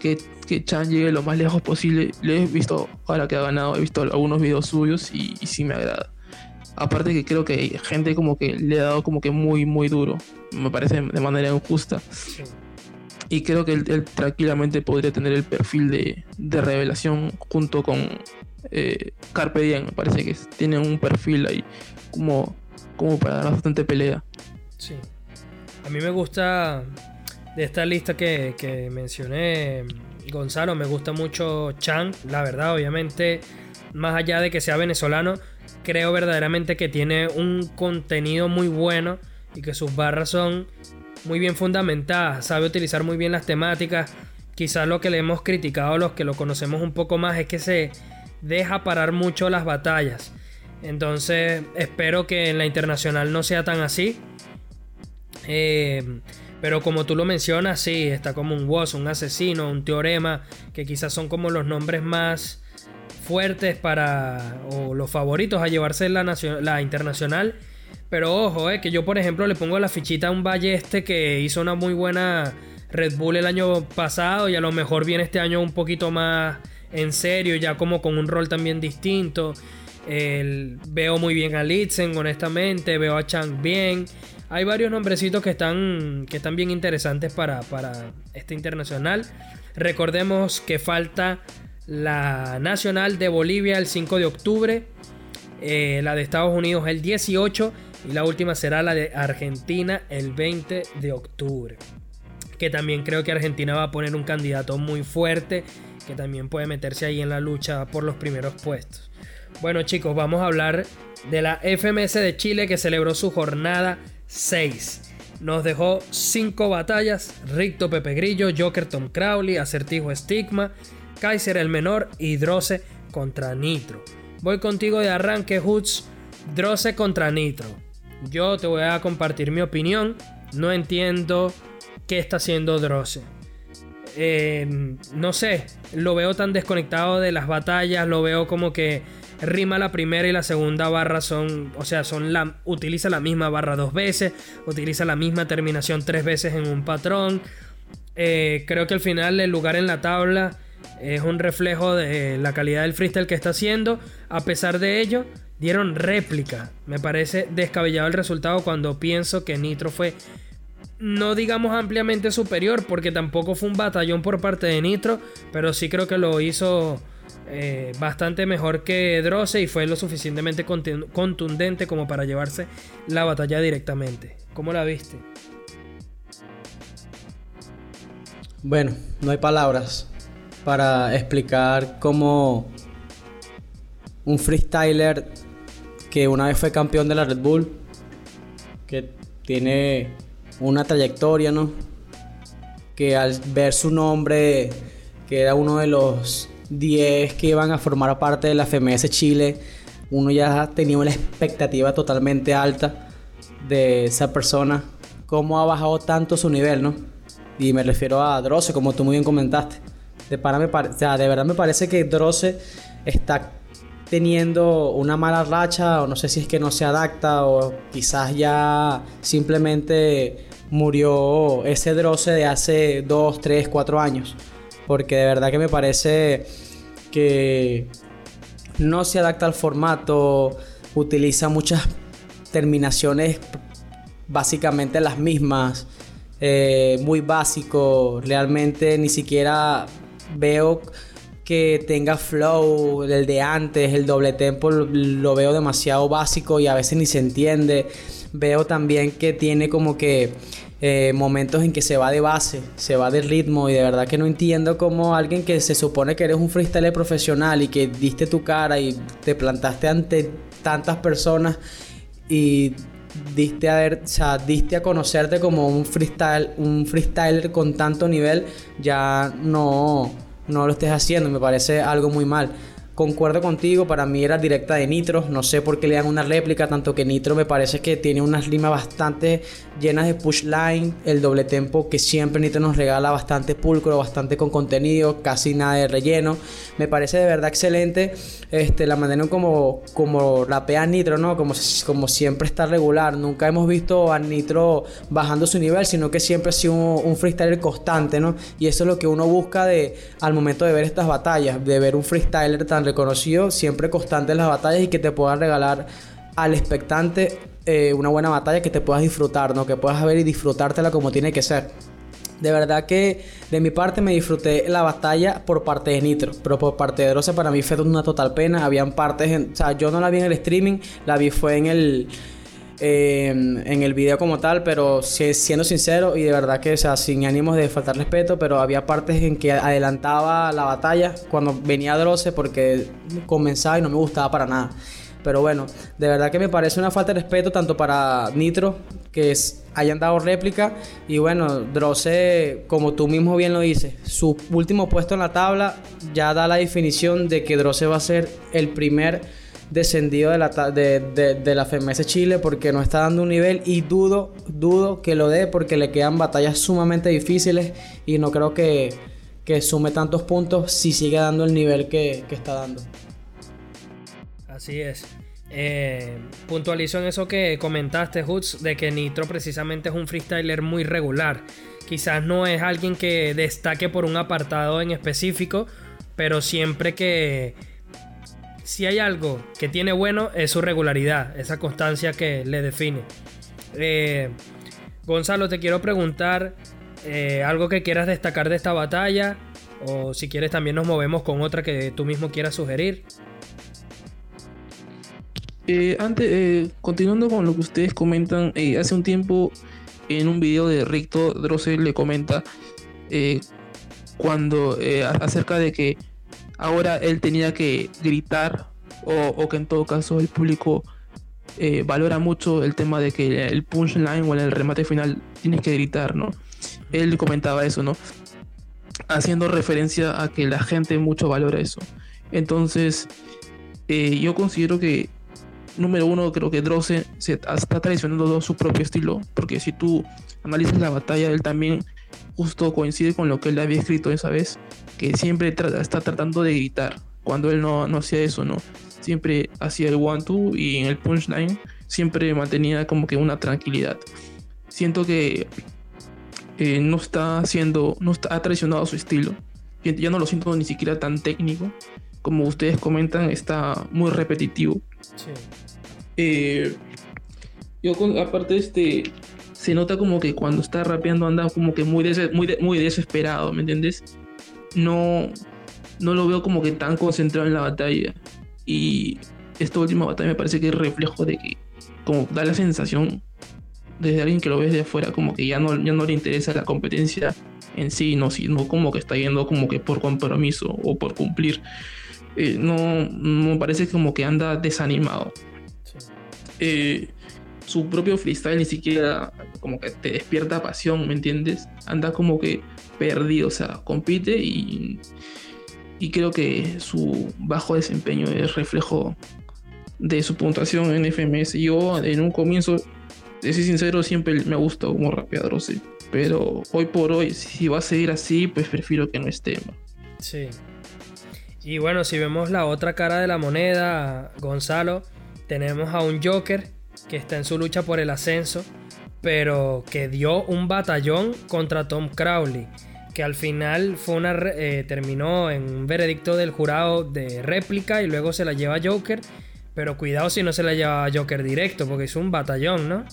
que, que, Chan llegue lo más lejos posible. Le he visto, ahora que ha ganado, he visto algunos videos suyos y, y sí me agrada. Aparte que creo que gente como que le ha dado como que muy, muy duro. Me parece de manera injusta. Y creo que él, tranquilamente podría tener el perfil de, de revelación junto con eh, Carpe Diem, me parece que tiene un perfil ahí como, como para dar bastante pelea. Sí. A mí me gusta de esta lista que, que mencioné, Gonzalo, me gusta mucho Chan, la verdad, obviamente, más allá de que sea venezolano, creo verdaderamente que tiene un contenido muy bueno y que sus barras son muy bien fundamentadas, sabe utilizar muy bien las temáticas. Quizás lo que le hemos criticado a los que lo conocemos un poco más es que se deja parar mucho las batallas. Entonces espero que en la internacional no sea tan así. Eh, pero como tú lo mencionas, sí, está como un Woz, un asesino, un teorema, que quizás son como los nombres más fuertes para, o los favoritos a llevarse la, la internacional. Pero ojo, eh, que yo por ejemplo le pongo la fichita a un Balleste que hizo una muy buena Red Bull el año pasado y a lo mejor viene este año un poquito más en serio, ya como con un rol también distinto. veo muy bien a Litzen, honestamente, veo a Chang bien. Hay varios nombrecitos que están, que están bien interesantes para, para este internacional. Recordemos que falta la nacional de Bolivia el 5 de octubre, eh, la de Estados Unidos el 18 y la última será la de Argentina el 20 de octubre. Que también creo que Argentina va a poner un candidato muy fuerte que también puede meterse ahí en la lucha por los primeros puestos. Bueno chicos, vamos a hablar de la FMS de Chile que celebró su jornada 6. Nos dejó 5 batallas, Ricto Pepe Grillo, Joker Tom Crowley, Acertijo Estigma, Kaiser el Menor y Droce contra Nitro. Voy contigo de arranque, Hoods, Droce contra Nitro. Yo te voy a compartir mi opinión, no entiendo qué está haciendo Droce. Eh, no sé, lo veo tan desconectado de las batallas, lo veo como que rima la primera y la segunda barra son, o sea, son la, utiliza la misma barra dos veces, utiliza la misma terminación tres veces en un patrón. Eh, creo que al final el lugar en la tabla es un reflejo de la calidad del freestyle que está haciendo. A pesar de ello, dieron réplica. Me parece descabellado el resultado cuando pienso que Nitro fue no digamos ampliamente superior, porque tampoco fue un batallón por parte de Nitro, pero sí creo que lo hizo eh, bastante mejor que Drosse y fue lo suficientemente contundente como para llevarse la batalla directamente. ¿Cómo la viste? Bueno, no hay palabras para explicar cómo un freestyler que una vez fue campeón de la Red Bull, que tiene una trayectoria, ¿no? Que al ver su nombre, que era uno de los 10 que iban a formar parte de la FMS Chile, uno ya tenía una expectativa totalmente alta de esa persona. Cómo ha bajado tanto su nivel, ¿no? Y me refiero a Drosse, como tú muy bien comentaste. De, para me de verdad me parece que Drosse está teniendo una mala racha o no sé si es que no se adapta o quizás ya simplemente murió ese Droce de hace 2, 3, 4 años. Porque de verdad que me parece que no se adapta al formato, utiliza muchas terminaciones básicamente las mismas, eh, muy básico, realmente ni siquiera veo que tenga flow del de antes, el doble tempo lo veo demasiado básico y a veces ni se entiende. Veo también que tiene como que eh, momentos en que se va de base, se va de ritmo y de verdad que no entiendo cómo alguien que se supone que eres un freestyler profesional y que diste tu cara y te plantaste ante tantas personas y diste a ver, o diste a conocerte como un freestyle, un freestyler con tanto nivel, ya no no lo estés haciendo, me parece algo muy mal. Concuerdo contigo, para mí era directa de Nitro, no sé por qué le dan una réplica, tanto que Nitro me parece que tiene unas rimas bastante llenas de push line, el doble tempo que siempre Nitro nos regala bastante pulcro, bastante con contenido, casi nada de relleno. Me parece de verdad excelente este, la manera como, como rapea Nitro, ¿no? Como, como siempre está regular, nunca hemos visto a Nitro bajando su nivel, sino que siempre ha sido un, un freestyler constante, ¿no? Y eso es lo que uno busca de, al momento de ver estas batallas, de ver un freestyler tan reconocido, siempre constante en las batallas y que te pueda regalar al expectante eh, una buena batalla que te puedas disfrutar, ¿no? Que puedas ver y disfrutártela como tiene que ser. De verdad que de mi parte me disfruté la batalla por parte de Nitro, pero por parte de Drosa para mí fue una total pena. Habían partes, en, o sea, yo no la vi en el streaming, la vi fue en el en el video como tal, pero siendo sincero y de verdad que, o sea, sin ánimos de faltar respeto, pero había partes en que adelantaba la batalla cuando venía Droce porque comenzaba y no me gustaba para nada. Pero bueno, de verdad que me parece una falta de respeto tanto para Nitro, que hayan dado réplica, y bueno, Droce, como tú mismo bien lo dices, su último puesto en la tabla ya da la definición de que Droce va a ser el primer descendido de la, de, la FMS Chile porque no está dando un nivel y dudo, dudo que lo dé porque le quedan batallas sumamente difíciles y no creo que, que sume tantos puntos si sigue dando el nivel que, está dando. Así es. Eh, puntualizo en eso que comentaste, Hoods, de que Nitro precisamente es un freestyler muy regular. Quizás no es alguien que destaque por un apartado en específico, pero siempre que, si hay algo que tiene bueno es su regularidad, esa constancia que le define. Eh, Gonzalo, te quiero preguntar eh, algo que quieras destacar de esta batalla o si quieres también nos movemos con otra que tú mismo quieras sugerir. Eh, antes, continuando con lo que ustedes comentan, hace un tiempo en un video de Ricto Drossel le comenta cuando acerca de que ahora él tenía que gritar o, que en todo caso el público eh, valora mucho el tema de que el punchline o el remate final tienes que gritar, ¿no? Él comentaba eso, ¿no? Haciendo referencia a que la gente mucho valora eso. Entonces, eh, yo considero que, número uno, creo que Drosse se está traicionando su propio estilo, porque si tú analizas la batalla, él también justo coincide con lo que él había escrito esa vez, que siempre está tratando de gritar, cuando él no, no hacía eso, ¿no? Siempre hacía el one-two y en el punchline siempre mantenía como que una tranquilidad. Siento que eh, no está haciendo, no está, ha traicionado su estilo. Ya no lo siento ni siquiera tan técnico. Como ustedes comentan, está muy repetitivo. Sí. Eh, yo, aparte de este, se nota como que cuando está rapeando anda como que muy, muy, muy desesperado, ¿me entiendes? No, no lo veo como que tan concentrado en la batalla. Y esta última batalla me parece que es reflejo de que, como da la sensación desde alguien que lo ves de afuera, como que ya no, ya no le interesa la competencia en sí, no, sino como que está yendo como que por compromiso o por cumplir. Eh, no, me parece como que anda desanimado. Eh, su propio freestyle ni siquiera como que te despierta pasión, ¿me entiendes? Anda como que perdido, o sea, compite y, y creo que su bajo desempeño es reflejo de su puntuación en FMS. Yo en un comienzo, de ser sincero, siempre me ha como rapeador. Pero hoy por hoy, si va a seguir así, pues prefiero que no esté. Sí. Y bueno, si vemos la otra cara de la moneda, Gonzalo, tenemos a un Joker que está en su lucha por el ascenso, pero que dio un batallón contra Tom Crowley, que al final fue una, eh, terminó en un veredicto del jurado de réplica y luego se la lleva Joker, pero cuidado si no se la lleva Joker directo, porque es un batallón, ¿no?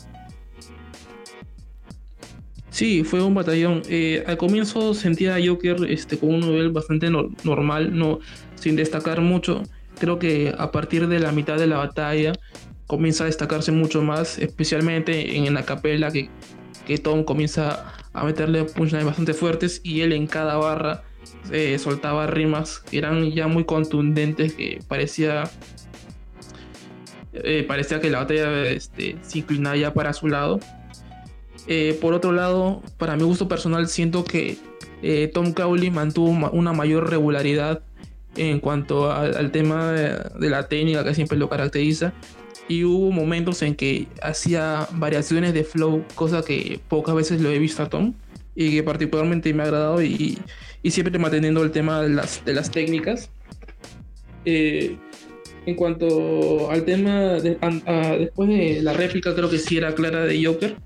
Sí, fue un batallón. Eh, al comienzo sentía a Joker este, con un nivel bastante normal, no, sin destacar mucho. Creo que a partir de la mitad de la batalla comienza a destacarse mucho más, especialmente en, la capela que, que Tom comienza a meterle punchlines bastante fuertes y él en cada barra eh, soltaba rimas que eran ya muy contundentes que parecía eh, parecía que la batalla este, se inclinaba ya para su lado. Eh, por otro lado, para mi gusto personal, siento que Tom Crowley mantuvo una mayor regularidad en cuanto al tema de, la técnica que siempre lo caracteriza y hubo momentos en que hacía variaciones de flow, cosa que pocas veces lo he visto a Tom y que particularmente me ha agradado y, y siempre manteniendo el tema de las, de las técnicas. Eh, en cuanto al tema, después de la réplica creo que sí era clara de Joker,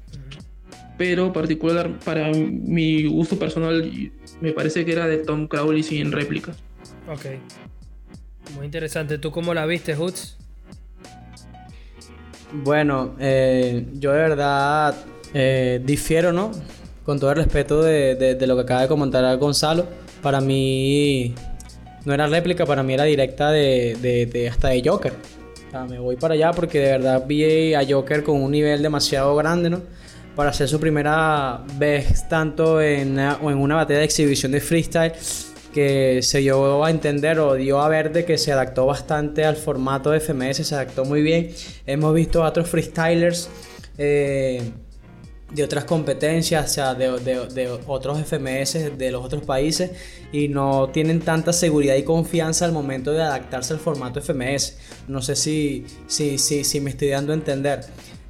pero particular para mi gusto personal me parece que era de Tom Crowley sin réplica. Ok. Muy interesante. ¿Tú cómo la viste, Hoots? Bueno, eh, yo de verdad eh, difiero, ¿no? Con todo el respeto de, lo que acaba de comentar Gonzalo. Para mí no era réplica, para mí era directa de, hasta de Joker. O me voy para allá porque de verdad vi a Joker con un nivel demasiado grande, ¿no? Para hacer su primera vez tanto en en una batalla de exhibición de freestyle que se dio a entender o dio a ver de que se adaptó bastante al formato de FMS, se adaptó muy bien. Hemos visto a otros freestylers eh, de otras competencias, o sea, de, otros FMS de los otros países y no tienen tanta seguridad y confianza al momento de adaptarse al formato FMS. No sé si, si, si, si me estoy dando a entender.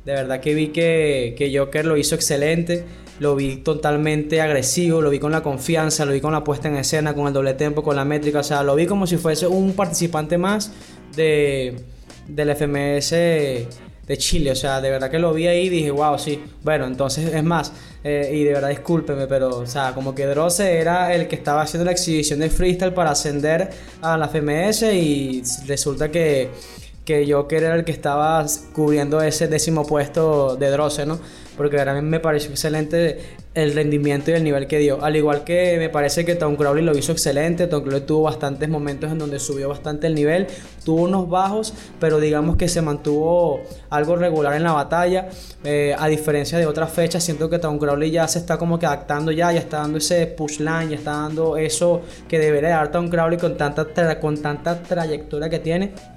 De verdad que vi que, que Joker lo hizo excelente lo vi totalmente agresivo, lo vi con la confianza, lo vi con la puesta en escena, con el doble tempo, con la métrica, o sea, lo vi como si fuese un participante más de, del FMS de Chile, o sea, de verdad que lo vi ahí y dije, wow, sí, bueno, entonces es más, eh, y de verdad discúlpeme, pero, o sea, como que Droce era el que estaba haciendo la exhibición de freestyle para ascender a la FMS y resulta que, que Joker era el que estaba cubriendo ese décimo puesto de Droce, ¿no? porque realmente me pareció excelente el rendimiento y el nivel que dio. Al igual que me parece que Tom Crowley lo hizo excelente, Tom Crowley tuvo bastantes momentos en donde subió bastante el nivel, tuvo unos bajos, pero digamos que se mantuvo algo regular en la batalla. Eh, a diferencia de otras fechas, siento que Tom Crowley ya se está como que adaptando ya, ya está dando ese push line, ya está dando eso que debería dar Tom Crowley con tanta, con tanta trayectoria que tiene.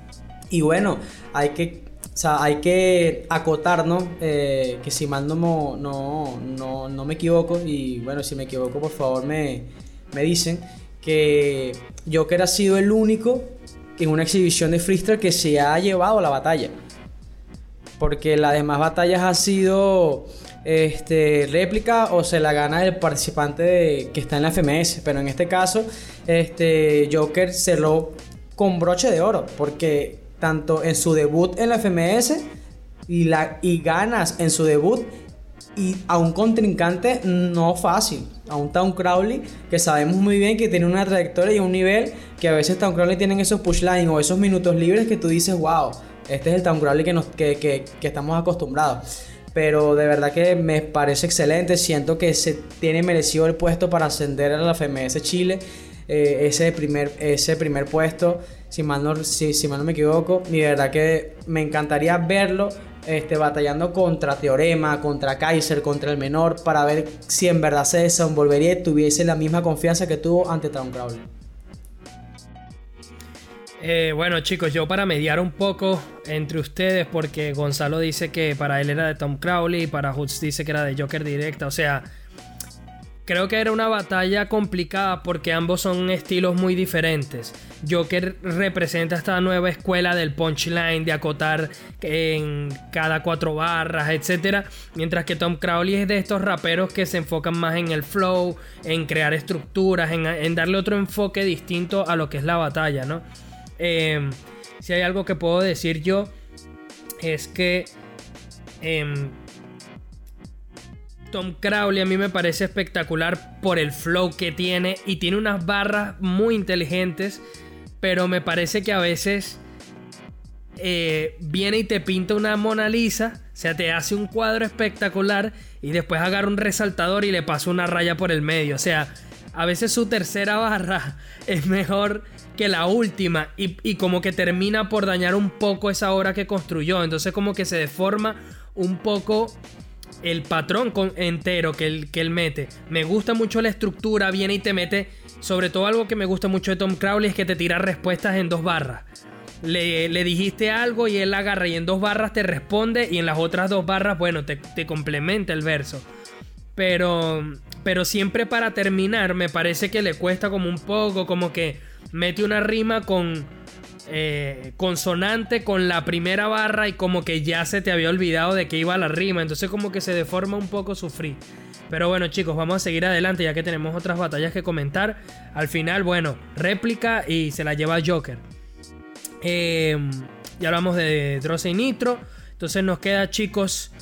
Y bueno, hay que o sea, hay que acotar, ¿no? Eh, que si mal no, no, no, no, me equivoco, y bueno, si me equivoco, por favor me, me dicen, que Joker ha sido el único en una exhibición de freestyle que se ha llevado la batalla. Porque las demás batallas ha sido este, réplica o se la gana el participante que está en la FMS. Pero en este caso, este, Joker cerró con broche de oro. Porque tanto en su debut en la FMS y, la, y ganas en su debut y a un contrincante no fácil, a un Town Crowley que sabemos muy bien que tiene una trayectoria y un nivel que a veces Town Crowley tienen esos pushlines o esos minutos libres que tú dices, wow, este es el Town Crowley que, nos, que, que, que estamos acostumbrados. pero de verdad que me parece excelente. Siento que se tiene merecido el puesto para ascender a la FMS Chile. Eh, ese, primer, ese primer puesto, si mal, no, si, si mal no me equivoco, y de verdad que me encantaría verlo este, batallando contra Teorema, contra Kaiser, contra el menor, para ver si en verdad se desenvolvería y tuviese la misma confianza que tuvo ante Tom Crowley. Eh, bueno chicos, yo para mediar un poco entre ustedes, porque Gonzalo dice que para él era de Tom Crowley para Hoods dice que era de Joker directa, o sea, Creo que era una batalla complicada porque ambos son estilos muy diferentes. Joker representa esta nueva escuela del punchline, de acotar en cada cuatro barras, etc. Mientras que Tom Crowley es de estos raperos que se enfocan más en el flow, en crear estructuras, en, darle otro enfoque distinto a lo que es la batalla, ¿no? Em, si hay algo que puedo decir yo, es que... Em, Tom Crowley a mí me parece espectacular por el flow que tiene y tiene unas barras muy inteligentes, pero me parece que a veces eh, viene y te pinta una Mona Lisa, o sea, te hace un cuadro espectacular y después agarra un resaltador y le pasa una raya por el medio, o sea, a veces su tercera barra es mejor que la última y, y como que termina por dañar un poco esa obra que construyó, entonces como que se deforma un poco el patrón entero que él, que él mete. Me gusta mucho la estructura, viene y te mete. Sobre todo algo que me gusta mucho de Tom Crowley es que te tira respuestas en dos barras. Le, dijiste algo y él agarra y en dos barras te responde y en las otras dos barras, bueno, te, te complementa el verso. Pero, pero siempre para terminar me parece que le cuesta como un poco, como que mete una rima con eh, consonante con la primera barra y como que ya se te había olvidado de que iba la rima. Entonces como que se deforma un poco su free. Pero bueno chicos, vamos a seguir adelante ya que tenemos otras batallas que comentar. Al final, bueno, réplica y se la lleva Joker. Em, ya hablamos de Dross y Nitro. Entonces nos queda chicos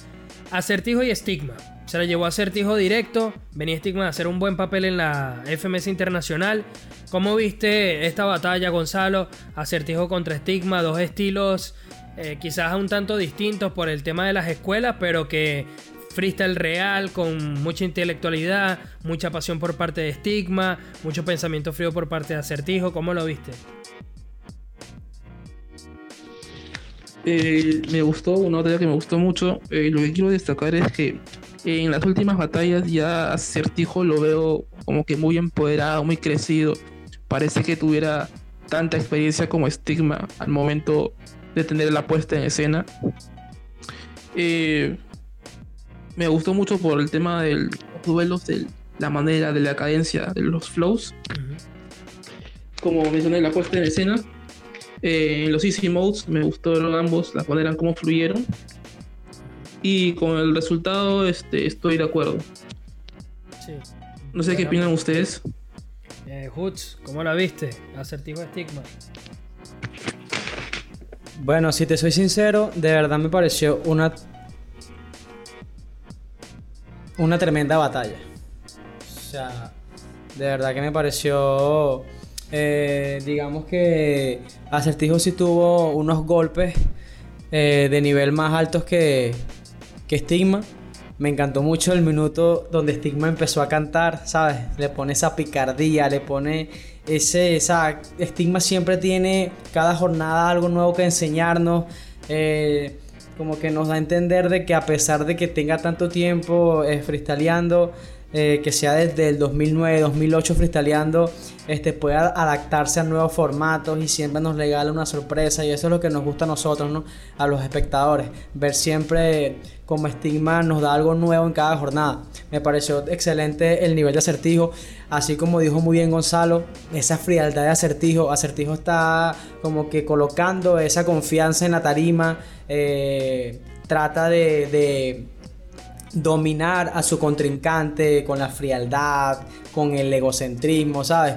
Acertijo y Estigma. Se la llevó a Acertijo directo. Venía Stigma a hacer un buen papel en la FMS Internacional. ¿Cómo viste esta batalla, Gonzalo? Acertijo contra Estigma, dos estilos eh, quizás un tanto distintos por el tema de las escuelas, pero que freestyle real, con mucha intelectualidad, mucha pasión por parte de Stigma, mucho pensamiento frío por parte de Acertijo. ¿Cómo lo viste? Eh, me gustó, una batalla que me gustó mucho. Eh, lo que quiero destacar es que en las últimas batallas ya Acertijo lo veo como que muy empoderado, muy crecido. Parece que tuviera tanta experiencia como Stigma al momento de tener la puesta en escena. Eh, me gustó mucho por el tema de los duelos, de la manera, de la cadencia, de los flows. Como mencioné, la puesta en escena. Eh, en los easy modes me gustaron ambos, la manera en cómo fluyeron y con el resultado este, estoy de acuerdo. No sé qué opinan ustedes. Eh, Hoots, ¿cómo la viste? Acertijo estigma. Bueno, si te soy sincero, de verdad me pareció una. Una tremenda batalla. O sea, de verdad que me pareció. Eh, digamos que Acertijo sí tuvo unos golpes eh, de nivel más altos que, que Stigma. Me encantó mucho el minuto donde Stigma empezó a cantar, ¿sabes? Le pone esa picardía, le pone ese, esa... Stigma siempre tiene cada jornada algo nuevo que enseñarnos. Eh, como que nos da a entender de que a pesar de que tenga tanto tiempo eh, freestyleando, eh, que sea desde el 2009, 2008 freestyleando, este, pueda adaptarse a nuevos formatos y siempre nos regala una sorpresa y eso es lo que nos gusta a nosotros, ¿no? a los espectadores, ver siempre como estigma nos da algo nuevo en cada jornada. Me pareció excelente el nivel de acertijo, así como dijo muy bien Gonzalo, esa frialdad de acertijo, acertijo está como que colocando esa confianza en la tarima, eh, trata de dominar a su contrincante con la frialdad, con el egocentrismo, ¿sabes?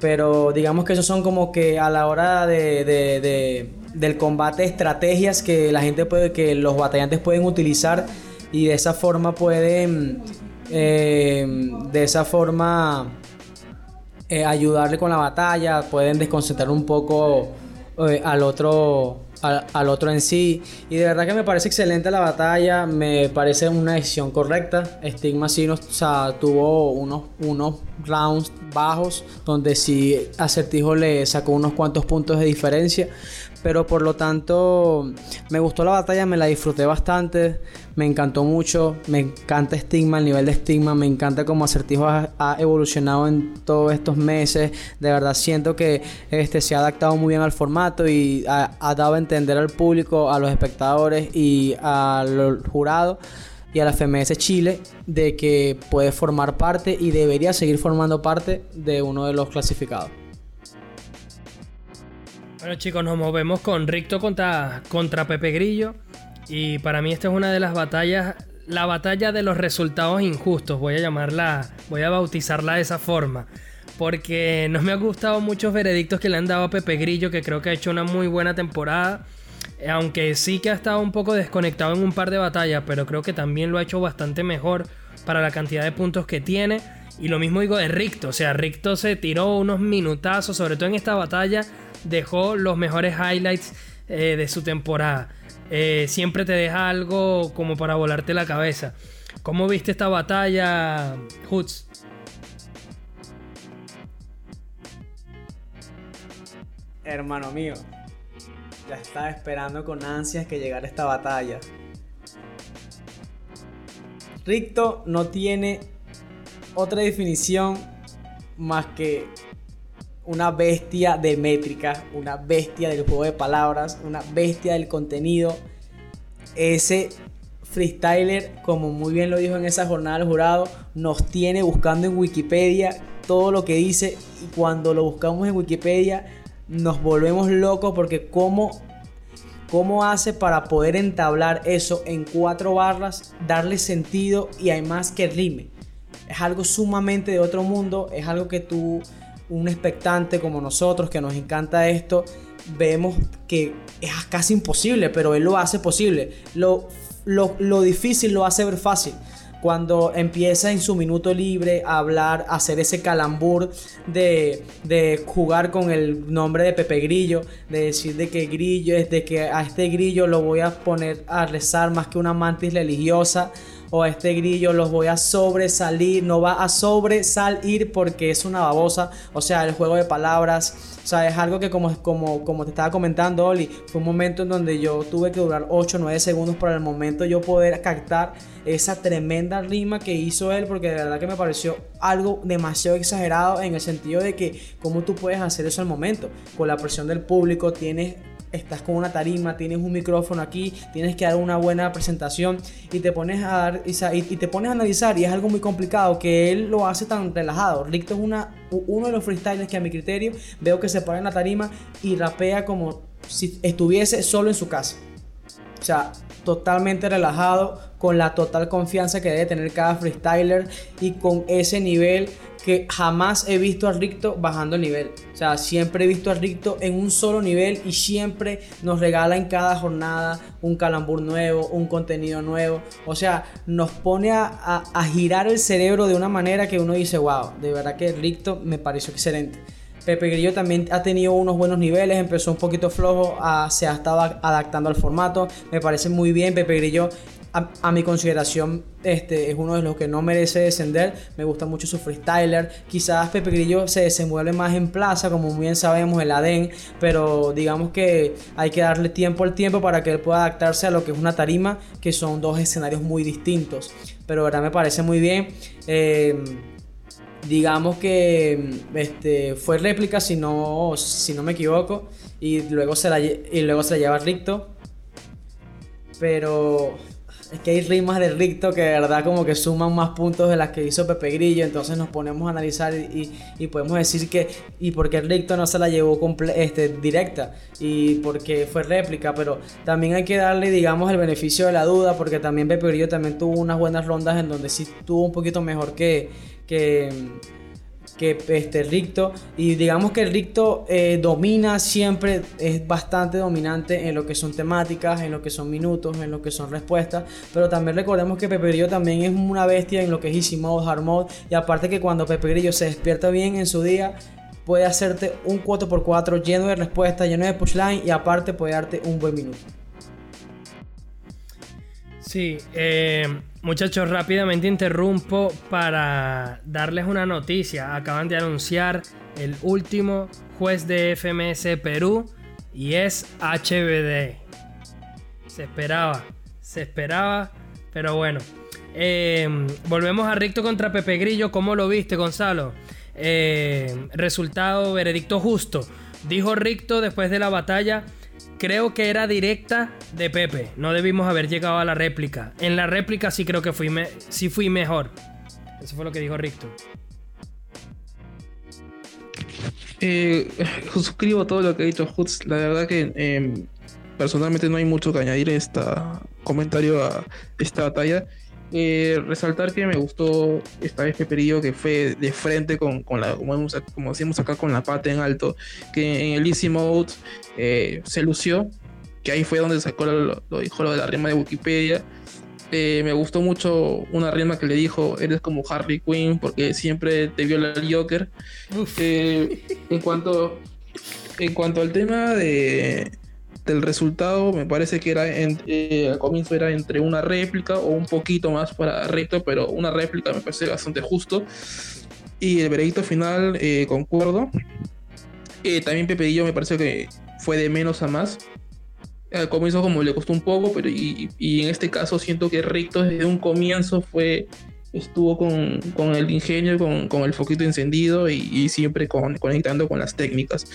Pero digamos que esos son como que a la hora de, del combate estrategias que la gente puede, que los batallantes pueden utilizar y de esa forma pueden, eh, de esa forma eh, ayudarle con la batalla, pueden desconcentrar un poco eh, al otro al, otro en sí. Y de verdad que me parece excelente la batalla, me parece una decisión correcta. Stigma sí nos, tuvo unos, unos rounds bajos donde sí Acertijo le sacó unos cuantos puntos de diferencia. Pero por lo tanto, me gustó la batalla, me la disfruté bastante, me encantó mucho, me encanta Stigma, el nivel de Stigma, me encanta cómo Acertijo ha, evolucionado en todos estos meses. De verdad siento que este, se ha adaptado muy bien al formato y ha, dado a entender al público, a los espectadores y al jurado y a la FMS Chile de que puede formar parte y debería seguir formando parte de uno de los clasificados. Bueno chicos, nos movemos con Ricto contra, contra Pepe Grillo. Y para mí esta es una de las batallas, la batalla de los resultados injustos, voy a llamarla, voy a bautizarla de esa forma. Porque no me ha gustado muchos veredictos que le han dado a Pepe Grillo, que creo que ha hecho una muy buena temporada. Aunque sí que ha estado un poco desconectado en un par de batallas, pero creo que también lo ha hecho bastante mejor para la cantidad de puntos que tiene. Y lo mismo digo de Ricto, o sea, Ricto se tiró unos minutazos, sobre todo en esta batalla, dejó los mejores highlights eh, de su temporada. Eh, siempre te deja algo como para volarte la cabeza. ¿Cómo viste esta batalla, Hoots? Hermano mío, ya estaba esperando con ansias que llegara esta batalla. Ricto no tiene otra definición más que una bestia de métrica, una bestia del juego de palabras, una bestia del contenido. Ese freestyler, como muy bien lo dijo en esa jornada del jurado, nos tiene buscando en Wikipedia todo lo que dice y cuando lo buscamos en Wikipedia nos volvemos locos porque cómo, cómo hace para poder entablar eso en cuatro barras, darle sentido y además que rime. Es algo sumamente de otro mundo, es algo que tú un expectante como nosotros que nos encanta esto, vemos que es casi imposible, pero él lo hace posible. Lo, lo, difícil lo hace ver fácil cuando empieza en su minuto libre a hablar, a hacer ese calambur de, de, jugar con el nombre de Pepe Grillo, de decir de que Grillo es de que a este Grillo lo voy a poner a rezar más que una mantis religiosa o a este grillo los voy a sobresalir, no va a sobresalir porque es una babosa, o sea, el juego de palabras, o sea, es algo que como, como, como te estaba comentando, Oli, fue un momento en donde yo tuve que durar 8 o 9 segundos para el momento yo poder captar esa tremenda rima que hizo él, porque de verdad que me pareció algo demasiado exagerado en el sentido de que cómo tú puedes hacer eso al momento, con la presión del público, tienes estás con una tarima, tienes un micrófono aquí, tienes que dar una buena presentación y te pones a dar y, te pones a analizar y es algo muy complicado que él lo hace tan relajado. Ricto es una, uno de los freestylers que a mi criterio veo que se pone en la tarima y rapea como si estuviese solo en su casa. O sea, totalmente relajado, con la total confianza que debe tener cada freestyler y con ese nivel que jamás he visto a Ricto bajando el nivel. O sea, siempre he visto a Ricto en un solo nivel y siempre nos regala en cada jornada un calambur nuevo, un contenido nuevo. O sea, nos pone a, girar el cerebro de una manera que uno dice, wow, de verdad que Ricto me pareció excelente. Pepe Grillo también ha tenido unos buenos niveles, empezó un poquito flojo, se ha estado adaptando al formato, me parece muy bien. Pepe Grillo a, mi consideración, este es uno de los que no merece descender. Me gusta mucho su freestyler. Quizás Pepe Grillo se desenvuelve más en plaza, como muy bien sabemos, el ADEN, pero digamos que hay que darle tiempo al tiempo para que él pueda adaptarse a lo que es una tarima, que son dos escenarios muy distintos. Pero verdad me parece muy bien. Eh, digamos que este, fue réplica, si no, si no me equivoco, y luego se la, y luego se la lleva Ricto. Pero es que hay rimas de Ricto que de verdad como que suman más puntos de las que hizo Pepe Grillo, entonces nos ponemos a analizar y, podemos decir que y porque Ricto no se la llevó este, directa y porque fue réplica, pero también hay que darle digamos el beneficio de la duda porque también Pepe Grillo también tuvo unas buenas rondas en donde sí tuvo un poquito mejor que, que que este Ricto y digamos que el Ricto eh, domina siempre es bastante dominante en lo que son temáticas en lo que son minutos en lo que son respuestas. Pero también recordemos que Pepe Grillo también es una bestia en lo que es easy mode hard mode. Y aparte que cuando Pepe Grillo se despierta bien en su día puede hacerte un 4x4 lleno de respuestas, lleno de pushline y aparte puede darte un buen minuto. Sí, eh, muchachos, rápidamente interrumpo para darles una noticia. Acaban de anunciar el último juez de FMS Perú y es HBD. Se esperaba, se esperaba, pero bueno. Eh, volvemos a Ricto contra Pepe Grillo. ¿Cómo lo viste, Gonzalo? Eh, resultado, veredicto justo. Dijo Ricto después de la batalla Creo que era directa de Pepe. No debimos haber llegado a la réplica. En la réplica sí creo que fui, sí fui mejor. Eso fue lo que dijo Ricto. Eh, suscribo todo lo que ha dicho Hutz. La verdad que em, personalmente no hay mucho que añadir en este comentario a esta batalla. Eh, resaltar que me gustó esta vez Peperillo que fue de frente con, la, como, como, decimos acá, con la pata en alto, que en el Easy Mode eh, se lució, que ahí fue donde sacó lo, dijo lo de la rima de Wikipedia. Eh, me gustó mucho una rima que le dijo, eres como Harley Quinn porque siempre te viola el Joker. en, cuanto, en cuanto al tema de, del resultado, me parece que era eh, al comienzo era entre una réplica o un poquito más para recto, pero una réplica me parece bastante justo. Y el veredicto final, eh, concuerdo. Eh, también Pepe me parece que fue de menos a más. Al comienzo como le costó un poco, pero y, en este caso siento que Recto desde un comienzo fue estuvo con, con el ingenio, con, con, el foquito encendido y, y siempre con, conectando con las técnicas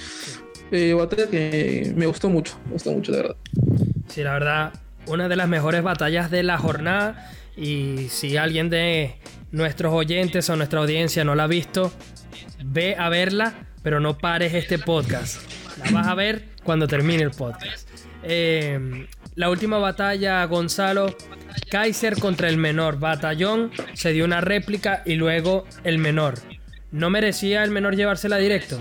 eh, batalla que me gustó mucho, me gustó mucho, de verdad. Sí, la verdad, una de las mejores batallas de la jornada. Y si alguien de nuestros oyentes o nuestra audiencia no la ha visto, ve a verla, pero no pares este podcast. La vas a ver cuando termine el podcast. Eh, la última batalla, Gonzalo, Kaiser contra el menor. Batallón se dio una réplica y luego el menor. ¿No merecía el menor llevársela directo?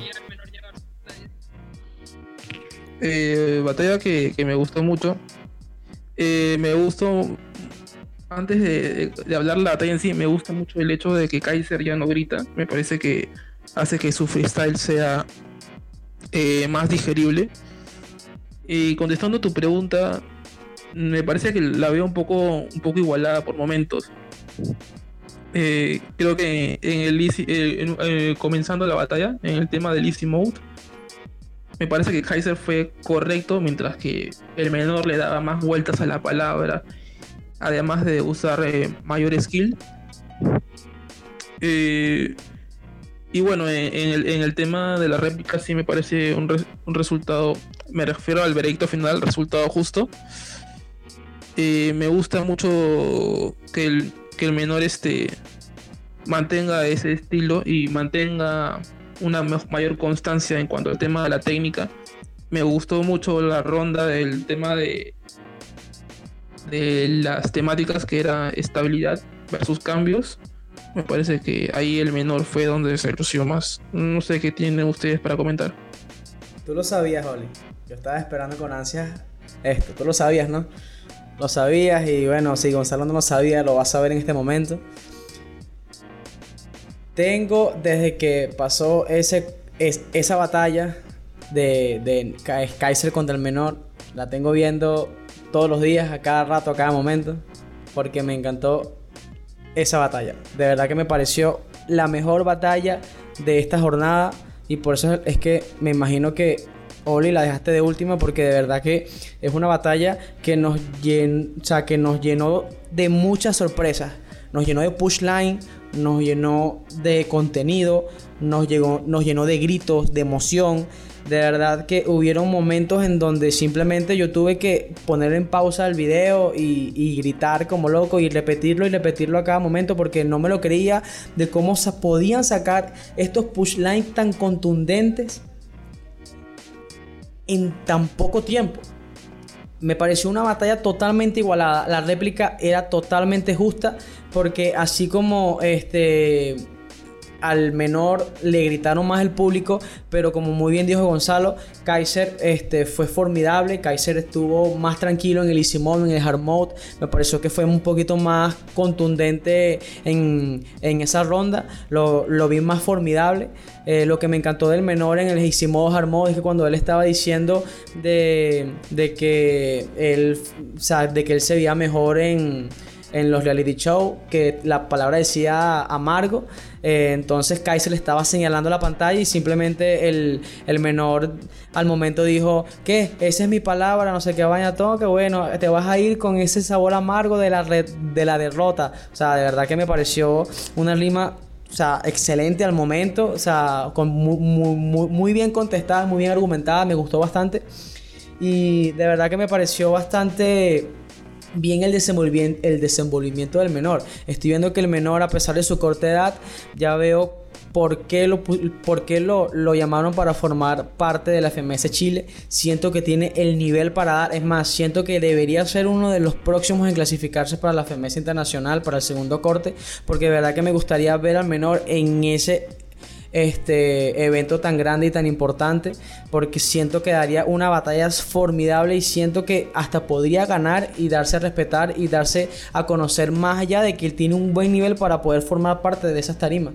Eh, batalla que, me gustó mucho. Eh, me gustó, antes de, hablar de la batalla en sí, me gusta mucho el hecho de que Kaiser ya no grita. Me parece que hace que su freestyle sea eh, más digerible. Y contestando tu pregunta, me parece que la veo un poco, un poco igualada por momentos. creo que en el comenzando la batalla, en el tema del Easy Mode, me parece que Kaiser fue correcto, mientras que el menor le daba más vueltas a la palabra, además de usar eh, mayor skill. Eh, y bueno, en el, tema de la réplica sí me parece un, resultado, me refiero al veredicto final, resultado justo. Eh, me gusta mucho que el, que el menor este mantenga ese estilo y mantenga una mayor constancia en cuanto al tema de la técnica. Me gustó mucho la ronda del tema de, de las temáticas que era estabilidad versus cambios. Me parece que ahí el menor fue donde se lució más. No sé qué tienen ustedes para comentar. Tú lo sabías, Oli. Yo estaba esperando con ansias esto. Tú lo sabías, ¿no? Lo sabías y bueno, si Gonzalo no lo sabía, lo vas a ver en este momento. Tengo desde que pasó ese, esa batalla de, de Kaiser contra el menor, la tengo viendo todos los días, a cada rato, a cada momento, porque me encantó esa batalla. De verdad que me pareció la mejor batalla de esta jornada y por eso es que me imagino que Oli la dejaste de última porque de verdad que es una batalla que nos, que nos llenó de muchas sorpresas. Nos llenó de push line, nos llenó de contenido, nos, llegó, nos llenó de gritos, de emoción. De verdad que hubieron momentos en donde simplemente yo tuve que poner en pausa el video y, gritar como loco y repetirlo y repetirlo a cada momento porque no me lo creía de cómo se podían sacar estos push lines tan contundentes en tan poco tiempo. Me pareció una batalla totalmente igualada. La réplica era totalmente justa porque así como este al menor le gritaron más el público, pero como muy bien dijo Gonzalo, Kaiser este, fue formidable, Kaiser estuvo más tranquilo en el easy mode, en el hard mode, me pareció que fue un poquito más contundente en, esa ronda, lo, vi más formidable. Eh, lo que me encantó del menor en el easy mode, hard mode, es que cuando él estaba diciendo de, de que él, de que él se veía mejor en en los reality show que la palabra decía amargo. Eh, entonces Kaiser le estaba señalando la pantalla y simplemente el, menor al momento dijo que esa es mi palabra, no sé qué vaya todo, que bueno, te vas a ir con ese sabor amargo de la, de la derrota. O sea, de verdad que me pareció una rima o sea, excelente al momento, o sea, con muy, muy, muy, bien contestada, muy bien argumentada, me gustó bastante. Y de verdad que me pareció bastante bien el el desenvolvimiento del menor. Estoy viendo que el menor, a pesar de su corta edad, ya veo por qué, lo, por qué lo, lo, llamaron para formar parte de la FMS Chile. Siento que tiene el nivel para dar. Es más, siento que debería ser uno de los próximos en clasificarse para la FMS Internacional, para el segundo corte. Porque de verdad que me gustaría ver al menor en ese este evento tan grande y tan importante porque siento que daría una batalla formidable y siento que hasta podría ganar y darse a respetar y darse a conocer más allá de que él tiene un buen nivel para poder formar parte de esas tarimas.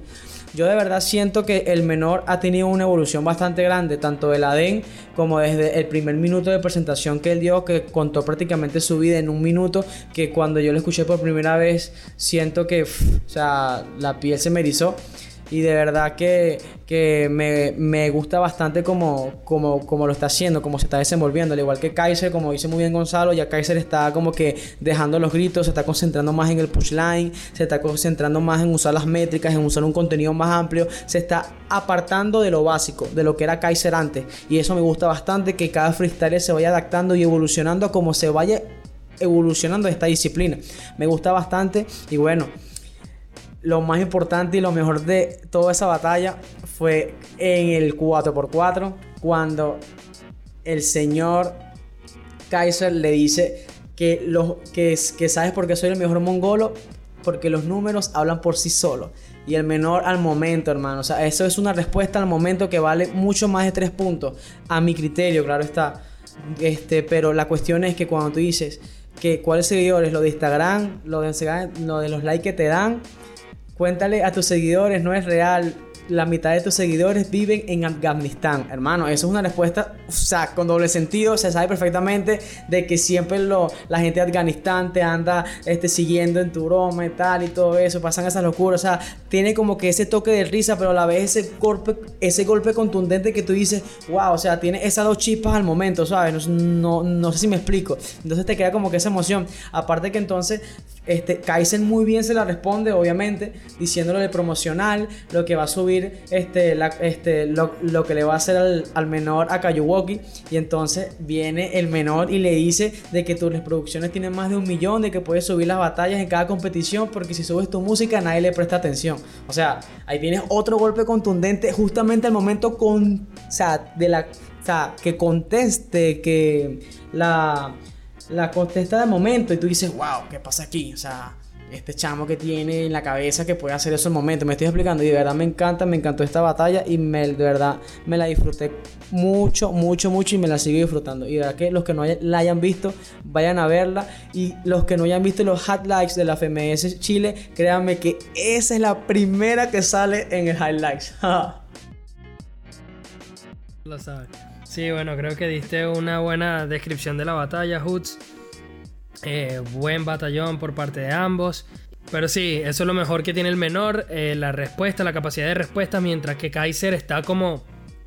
Yo de verdad siento que el menor ha tenido una evolución bastante grande, tanto del ADEN como desde el primer minuto de presentación que él dio, que contó prácticamente su vida en un minuto, que cuando yo lo escuché por primera vez, siento que, o sea, la piel se me erizó y de verdad que, me, gusta bastante como, como, lo está haciendo, como se está desenvolviendo. Al igual que Kaiser, como dice muy bien Gonzalo, ya Kaiser está como que dejando los gritos, se está concentrando más en el pushline, se está concentrando más en usar las métricas, en usar un contenido más amplio, se está apartando de lo básico, de lo que era Kaiser antes. Y eso me gusta bastante, que cada freestyle se vaya adaptando y evolucionando como se vaya evolucionando esta disciplina. Me gusta bastante y bueno lo más importante y lo mejor de toda esa batalla fue en el 4x4, cuando el señor Kaiser le dice que, que sabes por qué soy el mejor mongolo, porque los números hablan por sí solos. Y el menor al momento, hermano. O sea, eso es una respuesta al momento que vale mucho más de tres puntos. A mi criterio, claro está. Este, pero la cuestión es que cuando tú dices que cuáles seguidores, lo de Instagram, lo de, lo de los likes que te dan, Cuéntale a tus seguidores, no es real la mitad de tus seguidores viven en Afganistán. Hermano, eso es una respuesta, o sea, con doble sentido. Se sabe perfectamente de que siempre lo, la gente de Afganistán te anda este, siguiendo en tu broma y tal y todo eso. Pasan esas locuras. O sea, tiene como que ese toque de risa, pero a la vez ese golpe, ese golpe contundente que tú dices, wow, o sea, tiene esas dos chispas al momento, ¿sabes? No, no, sé si me explico. Entonces te queda como que esa emoción. Aparte que entonces, este, Kaizen muy bien se la responde, obviamente, diciéndole de promocional, lo que va a subir este, este, lo, que le va a hacer al, menor a Kayuwoki. Y entonces viene el menor y le dice de que tus reproducciones tienen más de un millón, de que puedes subir las batallas en cada competición, porque si subes tu música nadie le presta atención. O sea, ahí tienes otro golpe contundente justamente al momento con, de la, que conteste, que la, la contesta de momento y tú dices, wow, ¿qué pasa aquí? O sea este chamo que tiene en la cabeza que puede hacer esos momentos. Me estoy explicando y de verdad me encanta, me encantó esta batalla y me, de verdad me la disfruté mucho, mucho, mucho y me la sigo disfrutando. Y de verdad que los que no la hayan visto, vayan a verla. Y los que no hayan visto los highlights de la FMS Chile, créanme que esa es la primera que sale en el highlights. Lo sabes. Sí, bueno, creo que diste una buena descripción de la batalla, Hoots. Eh, buen batallón por parte de ambos. Pero sí, eso es lo mejor que tiene el menor, eh, la respuesta, la capacidad de respuesta, mientras que Kaiser está como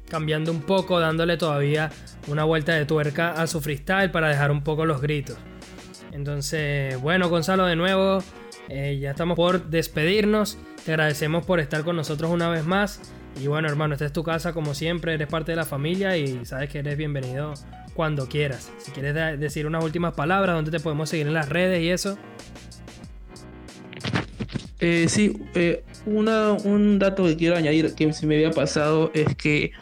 cambiando un poco, dándole todavía una vuelta de tuerca a su freestyle para dejar un poco los gritos. Entonces, bueno, Gonzalo, de nuevo, eh, ya estamos por despedirnos. Te agradecemos por estar con nosotros una vez más. Y bueno, hermano, esta es tu casa como siempre, eres parte de la familia y sabes que eres bienvenido cuando quieras. Si quieres decir unas últimas palabras, ¿dónde te podemos seguir en las redes y eso? Eh, sí, eh, un dato que quiero añadir que se me había pasado es que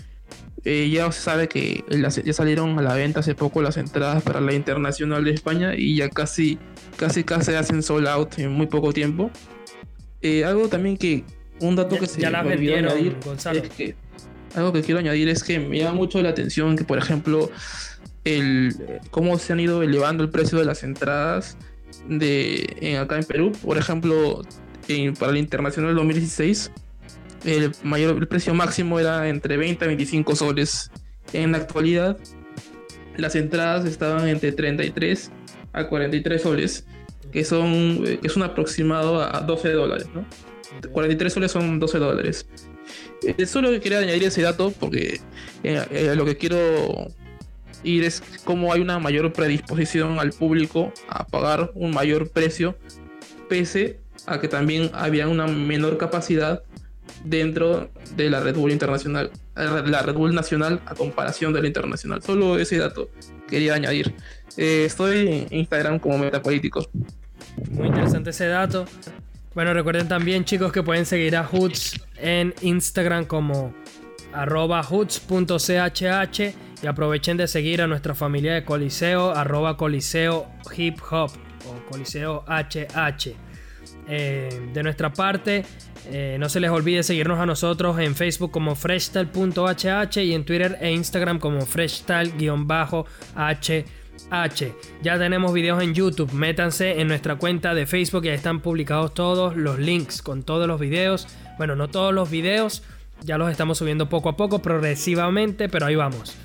eh, ya se sabe que ya salieron a la venta hace poco las entradas para la Internacional de España y ya casi, casi, casi hacen sold out en muy poco tiempo. algo también que Un dato que se ya la me olvidó añadir Gonzalo. es que algo que quiero añadir es que me llama mucho la atención que, por ejemplo, el cómo se han ido elevando el precio de las entradas de en- acá en Perú. Por ejemplo, para el Internacional 2016, el mayor el precio máximo era entre 20 a 25 soles. En la actualidad, las entradas estaban entre 33 a 43 soles, que son que es un aproximado a 12 dólares, ¿no? 43 soles son 12 dólares. Eh, solo que quería añadir ese dato porque eh, eh, lo que quiero ir es cómo hay una mayor predisposición al público a pagar un mayor precio, pese a que también había una menor capacidad dentro de la Red Bull Internacional, eh, la Red Bull Nacional a comparación de la Internacional. Solo ese dato quería añadir. Eh, estoy en Instagram como Metapolíticos. Muy interesante ese dato. Bueno, recuerden también, chicos, que pueden seguir a Hoots en Instagram como arroba hoots.chh y aprovechen de seguir a nuestra familia de Coliseo, arroba Coliseo Hip Hop o Coliseo HH. Eh, de nuestra parte, eh, no se les olvide seguirnos a nosotros en Facebook como freshstyle.hh y en Twitter e Instagram como freshstyle-hh. Ya tenemos videos en YouTube, métanse en nuestra cuenta de Facebook y están publicados todos los links con todos los videos. Bueno, no todos los videos, ya los estamos subiendo poco a poco, progresivamente, pero ahí vamos.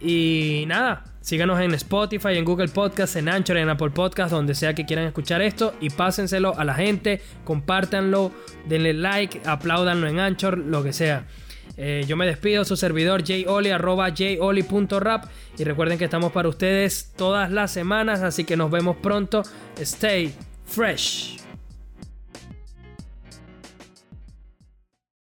Y nada, síganos en Spotify, en Google Podcast, en Anchor, en Apple Podcast, donde sea que quieran escuchar esto y pásenselo a la gente, compártanlo, denle like, apláudanlo en Anchor, lo que sea. Eh, yo me despido, su servidor joli, arroba joli.rap y recuerden que estamos para ustedes todas las semanas, así que nos vemos pronto. Stay fresh.